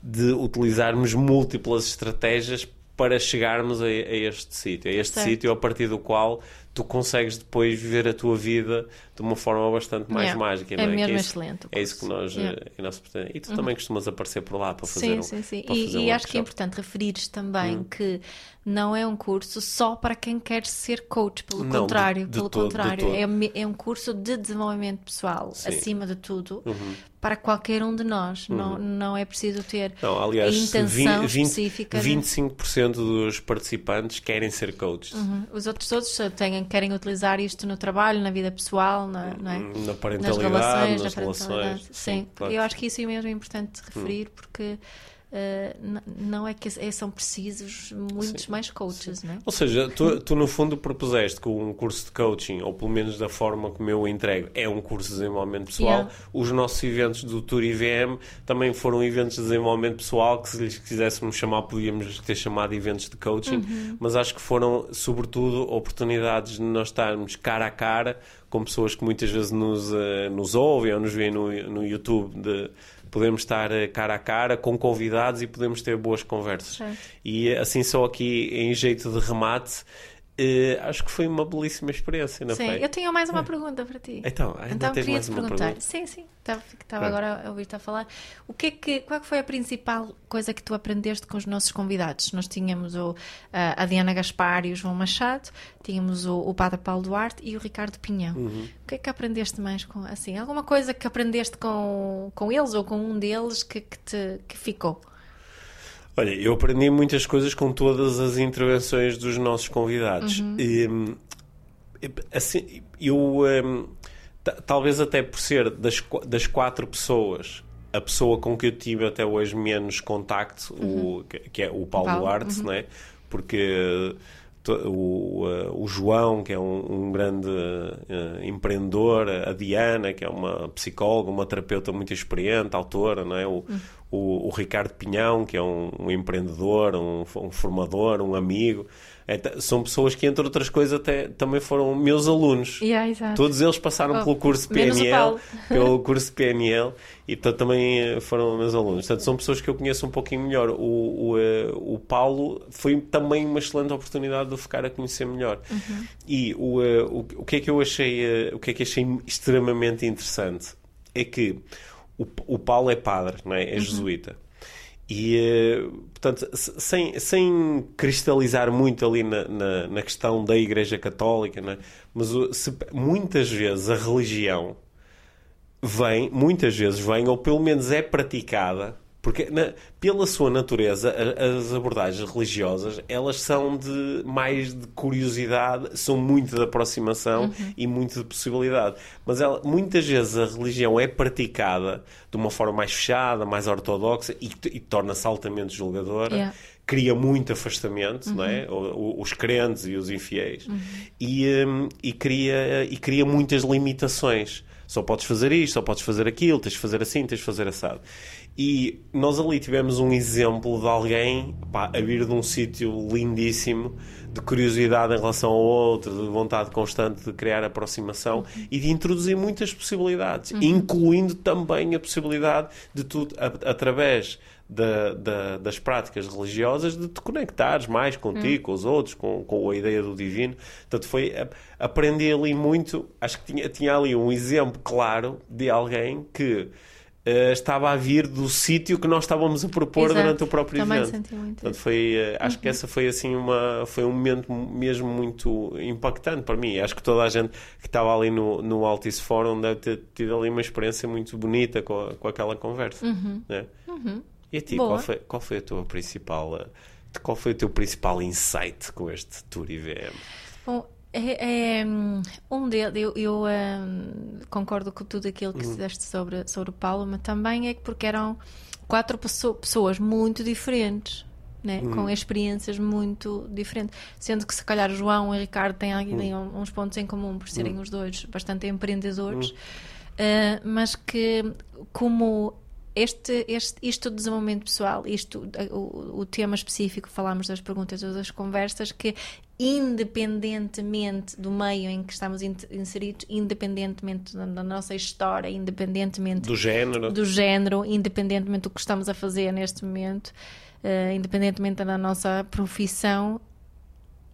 de utilizarmos múltiplas estratégias para chegarmos a, a este sítio, a este sítio a partir do qual tu consegues depois viver a tua vida de uma forma bastante mais yeah. mágica. É, é mesmo é excelente. É isso que nós, yeah. é nós E tu uhum. também costumas aparecer por lá para fazer Sim, um, sim, sim. E, e acho que é importante referires também uhum. que não é um curso só para quem quer ser coach, pelo não, contrário, de, de pelo todo, contrário, é, é um curso de desenvolvimento pessoal, sim. acima de tudo, uhum. para qualquer um de nós. Não, uhum. não é preciso ter não, aliás, a intenção 20, específica. 25% de... dos participantes querem ser coaches. Uhum. Os outros todos têm querem utilizar isto no trabalho, na vida pessoal, na, não é? na parentalidade, nas relações. Nas relações sim, sim claro. eu acho que isso é mesmo importante referir, hum. porque Uh, não é que é, são precisos muitos Sim. mais coaches, não é? Ou seja, tu, tu, no fundo propuseste que um curso de coaching, ou pelo menos da forma como eu o entrego, é um curso de desenvolvimento pessoal. Yeah. Os nossos eventos do Tour IVM também foram eventos de desenvolvimento pessoal, que se lhes quiséssemos chamar, podíamos ter chamado eventos de coaching, uhum. mas acho que foram, sobretudo, oportunidades de nós estarmos cara a cara com pessoas que muitas vezes nos, uh, nos ouvem ou nos veem no, no YouTube de podemos estar eh, cara a cara com convidados e podemos ter boas conversas. E assim, só aqui em jeito de remate, Uh, acho que foi uma belíssima experiência, não sim, foi? eu tenho mais uma é. pergunta para ti. Então, então queria te perguntar. Pergunta? Sim, sim, estava, estava agora a ouvir-te a falar. O que é que, qual é foi a principal coisa que tu aprendeste com os nossos convidados? Nós tínhamos o, a Diana Gaspar e o João Machado, tínhamos o, o Padre Paulo Duarte e o Ricardo Pinhão. Uhum. O que é que aprendeste mais com assim? Alguma coisa que aprendeste com, com eles ou com um deles que, que te que ficou? Olha, eu aprendi muitas coisas com todas as intervenções dos nossos convidados. Uhum. E, assim, eu um, talvez até por ser das, das quatro pessoas a pessoa com que eu tive até hoje menos contacto, uhum. o, que é o Paulo, Paulo. Duarte, uhum. não é? Porque o, o João, que é um, um grande uh, empreendedor, a Diana, que é uma psicóloga, uma terapeuta muito experiente, autora, não é? O, uhum o, o Ricardo Pinhão, que é um, um empreendedor, um, um, formador, um amigo. É, são pessoas que, entre outras coisas, até também foram meus alunos. Yeah, Todos eles passaram oh, pelo curso PNL, pelo curso PNL e portanto, também eh, foram meus alunos. Portanto, são pessoas que eu conheço um pouquinho melhor. O, o, eh, o Paulo foi também uma excelente oportunidade de eu ficar a conhecer melhor. Uhum. E o, eh, o, o que é que eu achei, o que é que achei extremamente interessante é que o, o Paulo é padre, não é? É uhum. jesuíta. E, eh, portanto, sem, sem cristalizar muito ali na, na, na questão da Igreja Católica, é? mas se, muitas vezes a religião vem, muitas vezes vem, ou pelo menos é praticada porque, na, pela sua natureza, as abordagens religiosas, elas são de mais de curiosidade, são muito de aproximação uhum. e muito de possibilidade. Mas ela, muitas vezes a religião é praticada de uma forma mais fechada, mais ortodoxa e, e torna-se altamente julgadora. Yeah cria muito afastamento, uhum. não é? Uhum. Os crentes e os infiéis. Uhum. E, um, e, cria, e cria muitas limitações. Só podes fazer isto, só podes fazer aquilo, tens de fazer assim, tens de fazer assado. E nós ali tivemos um exemplo de alguém pá, a vir de um sítio lindíssimo, de curiosidade em relação ao outro, de vontade constante de criar aproximação uhum. e de introduzir muitas possibilidades, uhum. incluindo também a possibilidade de tu, a, através da, da, das práticas religiosas, de te conectares mais contigo, uhum. com os outros, com, com a ideia do divino. Portanto, foi aprendi ali muito. Acho que tinha, tinha ali um exemplo claro de alguém que uh, estava a vir do sítio que nós estávamos a propor Exato. durante o próprio Também evento. senti muito Portanto, foi, uh, acho Uhum. que essa foi assim uma foi um momento mesmo muito impactante para mim. Acho que toda a gente que estava ali no, no Altice Forum deve ter tido ali uma experiência muito bonita com, a- com aquela conversa. né? E a ti, Uhum. Boa. qual foi, qual foi a tua principal uh, qual foi o teu principal insight com este Tour IVM? Bom, é, é, hum, um deles, eu, eu, hum, concordo com tudo aquilo que disseste sobre, sobre o Paulo, mas também é que porque eram quatro pesso- pessoas muito diferentes. Né? Com experiências muito diferentes. Sendo que se calhar João e Ricardo têm ali um- uns pontos em comum por serem os dois bastante empreendedores, Uh, mas que como este, este, isto do desenvolvimento pessoal, isto, o, o tema específico, falámos das perguntas ou das conversas, que independentemente do meio em que estamos in- inseridos, independentemente da, nossa história, independentemente Do género? do género, independentemente do que estamos a fazer neste momento, eh, independentemente da nossa profissão,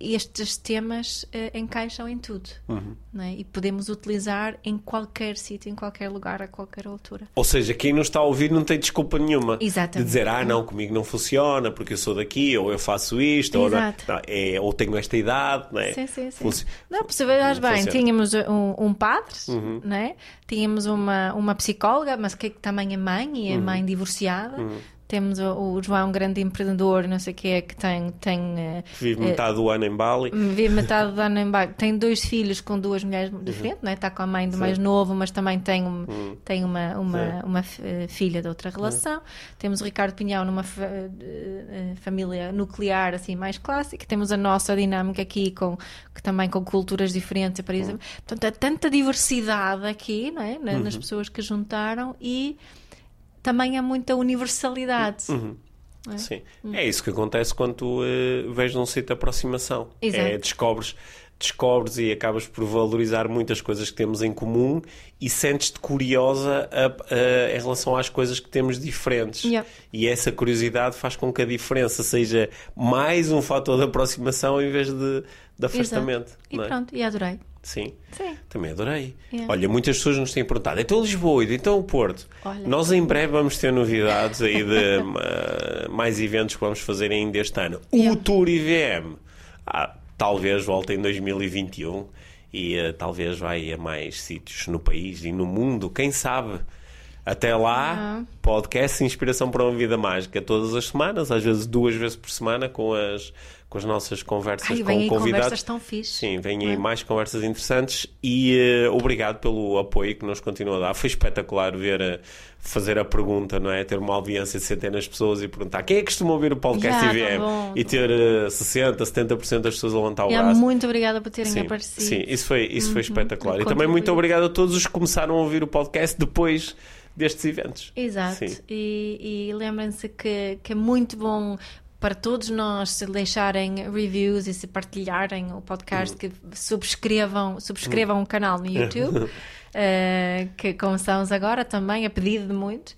estes temas eh, encaixam em tudo. Uhum. não é? E podemos utilizar em qualquer sítio, em qualquer lugar, a qualquer altura. Ou seja, quem nos está a ouvir não tem desculpa nenhuma Exatamente. de dizer, ah, não, comigo não funciona porque eu sou daqui, ou eu faço isto, ou, não, não, é, ou tenho esta idade, não é? Sim, sim, sim. Funci- Não, se vejas bem, funciona. tínhamos um, um padre, Uhum. né? tínhamos uma, uma psicóloga, mas que também é mãe e é Uhum. mãe divorciada. Temos o, o João, um grande empreendedor, não sei o que que tem, tem eh, Vive metade do ano em Bali. Vive metade do ano em Bali. Tem dois filhos com duas mulheres Uhum. diferentes, não é? Está com a mãe do mais novo, mas também tem, um, tem uma, uma, uma eh, filha de outra relação. Temos o Ricardo Pinhão numa fa- família nuclear assim mais clássica. Temos a nossa dinâmica aqui com que também com culturas diferentes, por exemplo. Portanto, há tanta diversidade aqui, não é? Na- Nas pessoas que juntaram e também há muita universalidade. É? Sim. É isso que acontece quando tu eh, vês num sítio de aproximação. Exato. É, descobres, descobres e acabas por valorizar muitas coisas que temos em comum e sentes-te curiosa a- a- em relação às coisas que temos diferentes. Yeah. E essa curiosidade faz com que a diferença seja mais um fator de aproximação em vez de, de afastamento. Exato. E é? pronto, e adorei. Sim. Sim. Também adorei. Yeah. Olha, muitas pessoas nos têm perguntado, então Lisboa, e então o Porto. Olha. Nós em breve vamos ter novidades aí de ma- mais eventos que vamos fazer ainda este ano. O Yeah. Tour IVM, ah, talvez volte em 2021 e eh, talvez vai a mais sítios no país e no mundo, quem sabe. Até lá, Ah. podcast Inspiração para uma Vida Mágica todas as semanas, às vezes duas vezes por semana, com as, com as nossas conversas Ai, com vem aí convidados. conversas tão fixe. Sim, vêm aí mais conversas interessantes e eh, obrigado pelo apoio que nos continua a dar. Foi espetacular ver, eh, fazer a pergunta, não é? Ter uma audiência de centenas de pessoas e perguntar quem é que costuma ouvir o podcast tá IVM bom. e ter eh, 60, 70% das pessoas a levantar o E braço. muito obrigada por terem Sim, aparecido. sim, isso foi, isso foi espetacular. E também muito obrigado a todos os que começaram a ouvir o podcast depois destes eventos. Exato. Sim. E, e lembrem-se que, que é muito bom para todos nós se deixarem reviews e se partilharem o podcast, que subscrevam, subscrevam o canal no YouTube, eh, que começamos agora também, a pedido de muitos.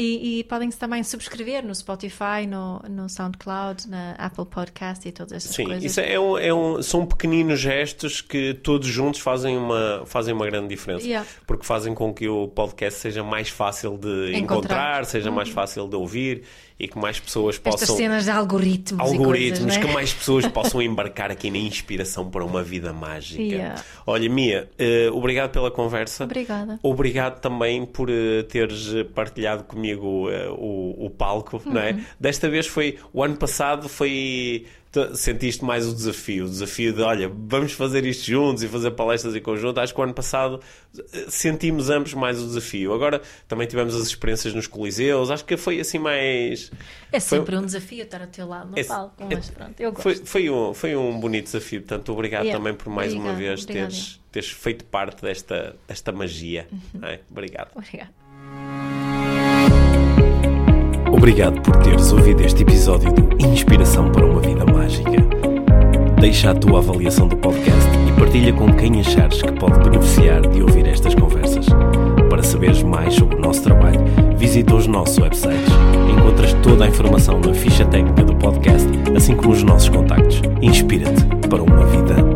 E, e podem também subscrever no Spotify, no, no SoundCloud, na Apple Podcast e todas essas Sim, coisas. isso é um, é um- são pequeninos gestos que todos juntos fazem uma, fazem uma grande diferença. Yeah. Porque fazem com que o podcast seja mais fácil de encontrar, Encontrar. Uhum. seja mais fácil de ouvir e que mais pessoas Estas possam. cenas de algoritmos, Algoritmos, e coisas, que né? mais pessoas possam embarcar aqui na inspiração para uma vida mágica. Yeah. Olha, Mia, eh, obrigado pela conversa. Obrigada. Obrigado também por eh, teres partilhado comigo eh, o, o palco, não é? Desta vez foi, o ano passado foi, sentiste mais o desafio, o desafio de, olha, vamos fazer isto juntos e fazer palestras em conjunto. Acho que o ano passado eh, sentimos ambos mais o desafio. Agora também tivemos as experiências nos coliseus, acho que foi assim mais... É Foi- sempre um desafio estar ao teu lado no É- palco, é- mas pronto, eu gosto. Foi, foi, um, foi um bonito desafio, portanto, obrigado Yeah. também por mais uma Obrigada, vez teres, teres feito parte desta, desta magia. não é? Obrigado. Obrigada. Obrigado por teres ouvido este episódio de Inspiração para uma Vida Mágica. Deixa a tua avaliação do podcast e partilha com quem achares que pode beneficiar de ouvir estas conversas. Para saberes mais sobre o nosso trabalho, visita os nossos websites. Encontras toda a informação na ficha técnica do podcast, assim como os nossos contactos. Inspira-te para uma vida